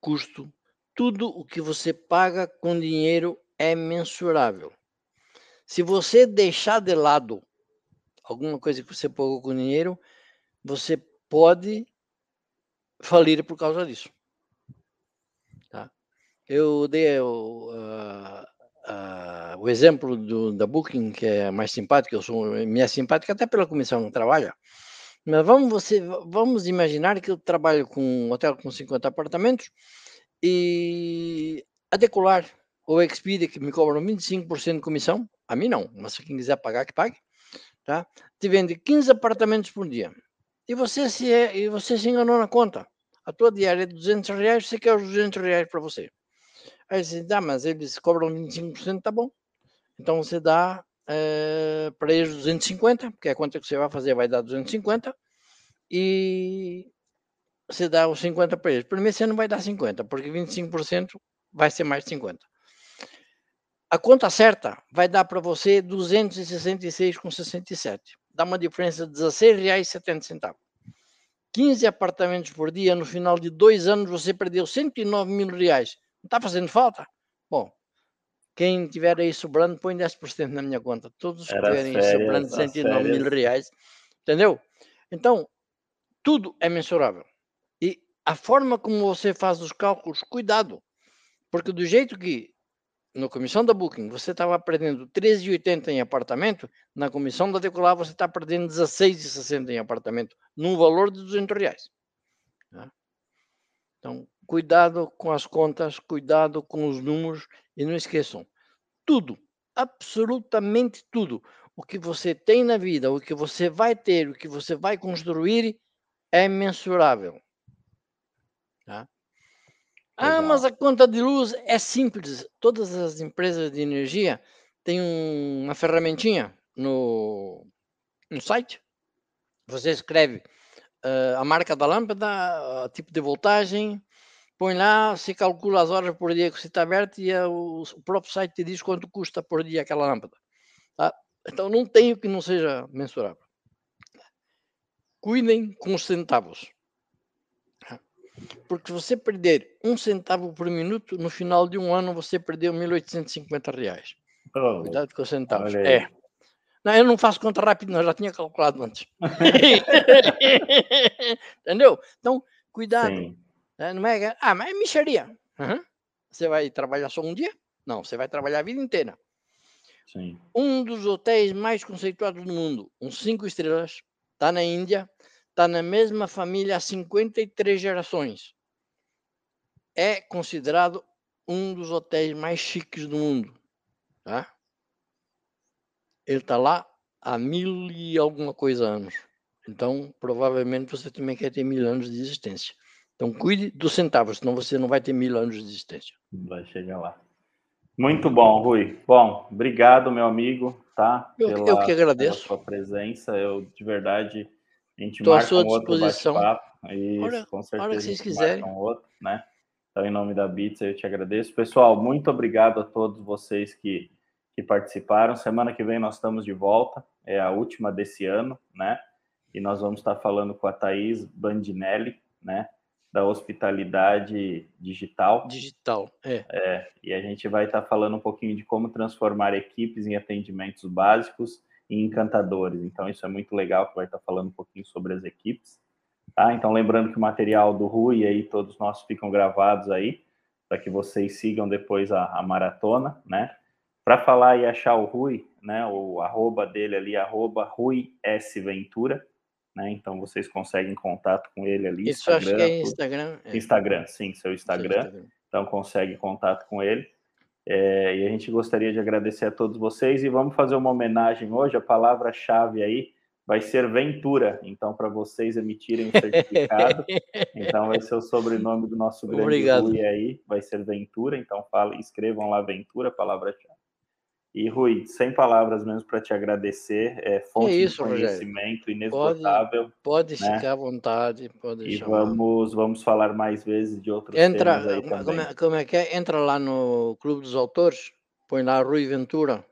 Speaker 2: custo, tudo o que você paga com dinheiro é mensurável. Se você deixar de lado alguma coisa que você pagou com dinheiro, você pode falir por causa disso. Eu dei o, uh, uh, o exemplo do, da Booking, que é mais simpática, eu sou minha simpática até pela comissão que trabalha. Mas vamos, você, vamos imaginar que eu trabalho com um hotel com 50 apartamentos e a Decolar ou a Expedia, que me cobram 25% de comissão, a mim não, mas quem quiser pagar, que pague, tá? te vende 15 apartamentos por dia. E você se, é, e você se enganou na conta. A tua diária é 200 reais, você quer os 200 reais para você. Aí você dá, mas eles cobram 25%, tá bom. Então você dá é, para eles 250, porque a conta que você vai fazer vai dar 250, e você dá os 50 para eles. Primeiro você não vai dar 50, porque 25% vai ser mais 50. A conta certa vai dar para você 266,67. Dá uma diferença de R$ 16,70. 15 apartamentos por dia, no final de dois anos você perdeu 109 mil reais. Não está fazendo falta? Bom, quem tiver aí sobrando, põe 10% na minha conta. Todos que tiverem sobrando 109 mil reais, entendeu? Então, tudo é mensurável. E a forma como você faz os cálculos, cuidado. Porque do jeito que na comissão da Booking você estava perdendo 13,80 em apartamento, na comissão da Decolar você está perdendo 16,60 em apartamento, num valor de 200 reais. Tá? Então, cuidado com as contas, cuidado com os números e não esqueçam, tudo, absolutamente tudo, o que você tem na vida, o que você vai ter, o que você vai construir é mensurável. Tá? Ah, mas a conta de luz é simples. Todas as empresas de energia têm uma ferramentinha no, no site. Você escreve uh, a marca da lâmpada, uh, tipo de voltagem, põe lá, se calcula as horas por dia que você está aberto e é o, o, próprio site te diz quanto custa por dia aquela lâmpada. Tá? Então não tem o que não seja mensurável. Cuidem com os centavos. Porque se você perder um centavo por minuto, no final de um ano você perdeu 1.850 reais. Oh, Cuidado com os centavos. É. Não, eu não faço conta rápida, não, já tinha calculado antes. Entendeu? Então, cuidado. Né? Não é, ah, mas é micharia. Uhum. Você vai trabalhar só um dia? Não, você vai trabalhar a vida inteira. Sim. Um dos hotéis mais conceituados do mundo, uns cinco estrelas, está na Índia, está na mesma família há 53 gerações. É considerado um dos hotéis mais chiques do mundo. Tá? Ele está lá há mil e alguma coisa anos. Então, provavelmente você também quer ter mil anos de existência. Então, cuide dos centavos, senão você não vai ter mil anos de existência.
Speaker 1: Vai chegar lá. Muito bom, Rui. Bom, obrigado, meu amigo, tá?
Speaker 2: Eu, pela, eu que agradeço.
Speaker 1: Pela sua presença. Eu, de verdade, a gente Estou marca à sua um bate-papo.
Speaker 2: Isso, com certeza. Hora que vocês quiserem. Um
Speaker 1: outro, né? Então, em nome da Bits, eu te agradeço. Pessoal, muito obrigado a todos vocês que, que participaram. Semana que vem nós estamos de volta, é a última desse ano, né? E nós vamos estar falando com a Thaís Bandinelli, né? Da hospitalidade digital.
Speaker 2: Digital, é.
Speaker 1: é. E a gente vai estar falando um pouquinho de como transformar equipes em atendimentos básicos e encantadores. Então, isso é muito legal, que vai estar falando um pouquinho sobre as equipes. Tá? Então, lembrando que o material do Rui aí, todos nós ficam gravados aí, para que vocês sigam depois a, a maratona, né? Para falar e achar o Rui, né? O arroba dele ali, arroba Rui S. Ventura, né? Então vocês conseguem contato com ele ali.
Speaker 2: Isso Instagram, acho que é Instagram.
Speaker 1: É. Instagram, sim, seu Instagram. Instagram. Então consegue contato com ele. É, e a gente gostaria de agradecer a todos vocês e vamos fazer uma homenagem hoje. A palavra-chave aí vai ser Ventura. Então, para vocês emitirem o certificado, então vai ser o sobrenome do nosso grande Obrigado. Rui aí, vai ser Ventura. Então, fala, escrevam lá Ventura, palavra-chave. E Rui, sem palavras mesmo para te agradecer, é fonte é isso, de conhecimento Rogério. inesgotável.
Speaker 2: Pode, pode né? ficar à vontade, pode
Speaker 1: E chamar. vamos, vamos falar mais vezes de outros
Speaker 2: Entra,
Speaker 1: temas aí
Speaker 2: como é, como é que é? Entra lá no Clube dos Autores, põe lá Rui Ventura.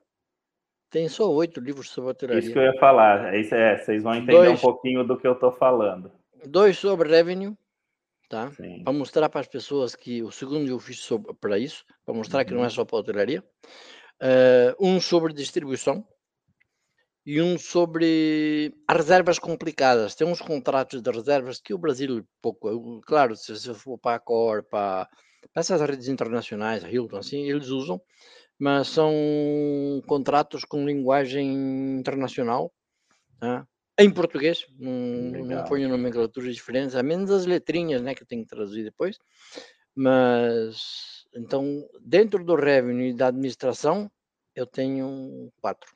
Speaker 2: Tem só oito livros sobre hotelaria.
Speaker 1: Isso que eu ia falar. Isso é, vocês vão entender dois, um pouquinho do que eu estou falando.
Speaker 2: Dois sobre revenue, tá? Para mostrar para as pessoas que o segundo eu fiz para isso, para mostrar uhum. que não é uhum. só para a hotelaria. Uh, um sobre distribuição e um sobre as reservas complicadas. Tem uns contratos de reservas que o Brasil pouco, claro, se você for para a Cor, para, para essas redes internacionais, a Hilton, assim, eles usam, mas são contratos com linguagem internacional, tá? em português, não, não ponho nomenclaturas diferentes, a menos as letrinhas, né, que eu tenho que traduzir depois. Mas, então, dentro do revenue e da administração, eu tenho quatro.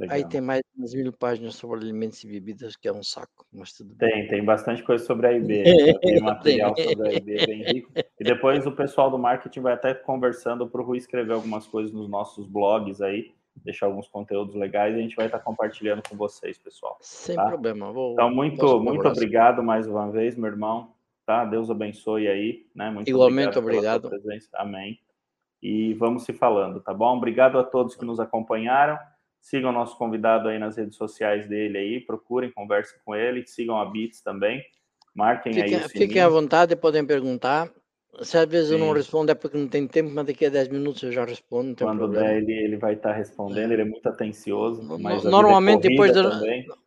Speaker 2: Legal. Aí tem mais de mil páginas sobre alimentos e bebidas, que é um saco, mas tudo
Speaker 1: bem. Tem, tem bastante coisa sobre a IB. Né? Tem material sobre a IB bem rico. E depois o pessoal do marketing vai até conversando para o Rui escrever algumas coisas nos nossos blogs aí, deixar alguns conteúdos legais e a gente vai estar compartilhando com vocês, pessoal.
Speaker 2: Sem tá? problema. Vou,
Speaker 1: então, muito, muito obrigado mais uma vez, meu irmão. Tá? Deus abençoe aí. Né? Muito
Speaker 2: Igualmente, obrigado.
Speaker 1: obrigado. Amém. E vamos se falando, tá bom? Obrigado a todos que nos acompanharam. Sigam nosso convidado aí nas redes sociais dele aí, procurem, conversem com ele, sigam a Beats também, marquem
Speaker 2: fiquem,
Speaker 1: aí.
Speaker 2: Fiquem à vontade, podem perguntar. Se às vezes Sim. eu não respondo é porque não tem tempo, mas daqui a 10 minutos eu já respondo.
Speaker 1: Quando der, ele, ele vai estar respondendo, ele é muito atencioso. Mas
Speaker 2: normalmente, é depois da,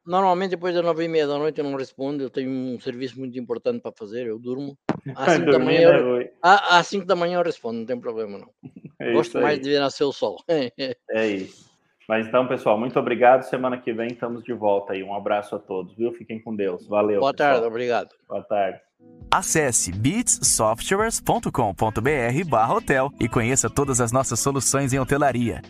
Speaker 2: normalmente depois das 9 e meia da noite eu não respondo, eu tenho um serviço muito importante para fazer, eu durmo. Às 5 da, manhã, eu, às 5 da manhã eu respondo, não tem problema não. É Gosto mais de ver nascer o sol.
Speaker 1: é isso. Mas então, pessoal, muito obrigado. Semana que vem estamos de volta aí. Um abraço a todos, viu? Fiquem com Deus. Valeu.
Speaker 2: Boa pessoal. tarde, obrigado.
Speaker 1: Boa tarde.
Speaker 3: Acesse beatssoftwares.com.br/hotel e conheça todas as nossas soluções em hotelaria.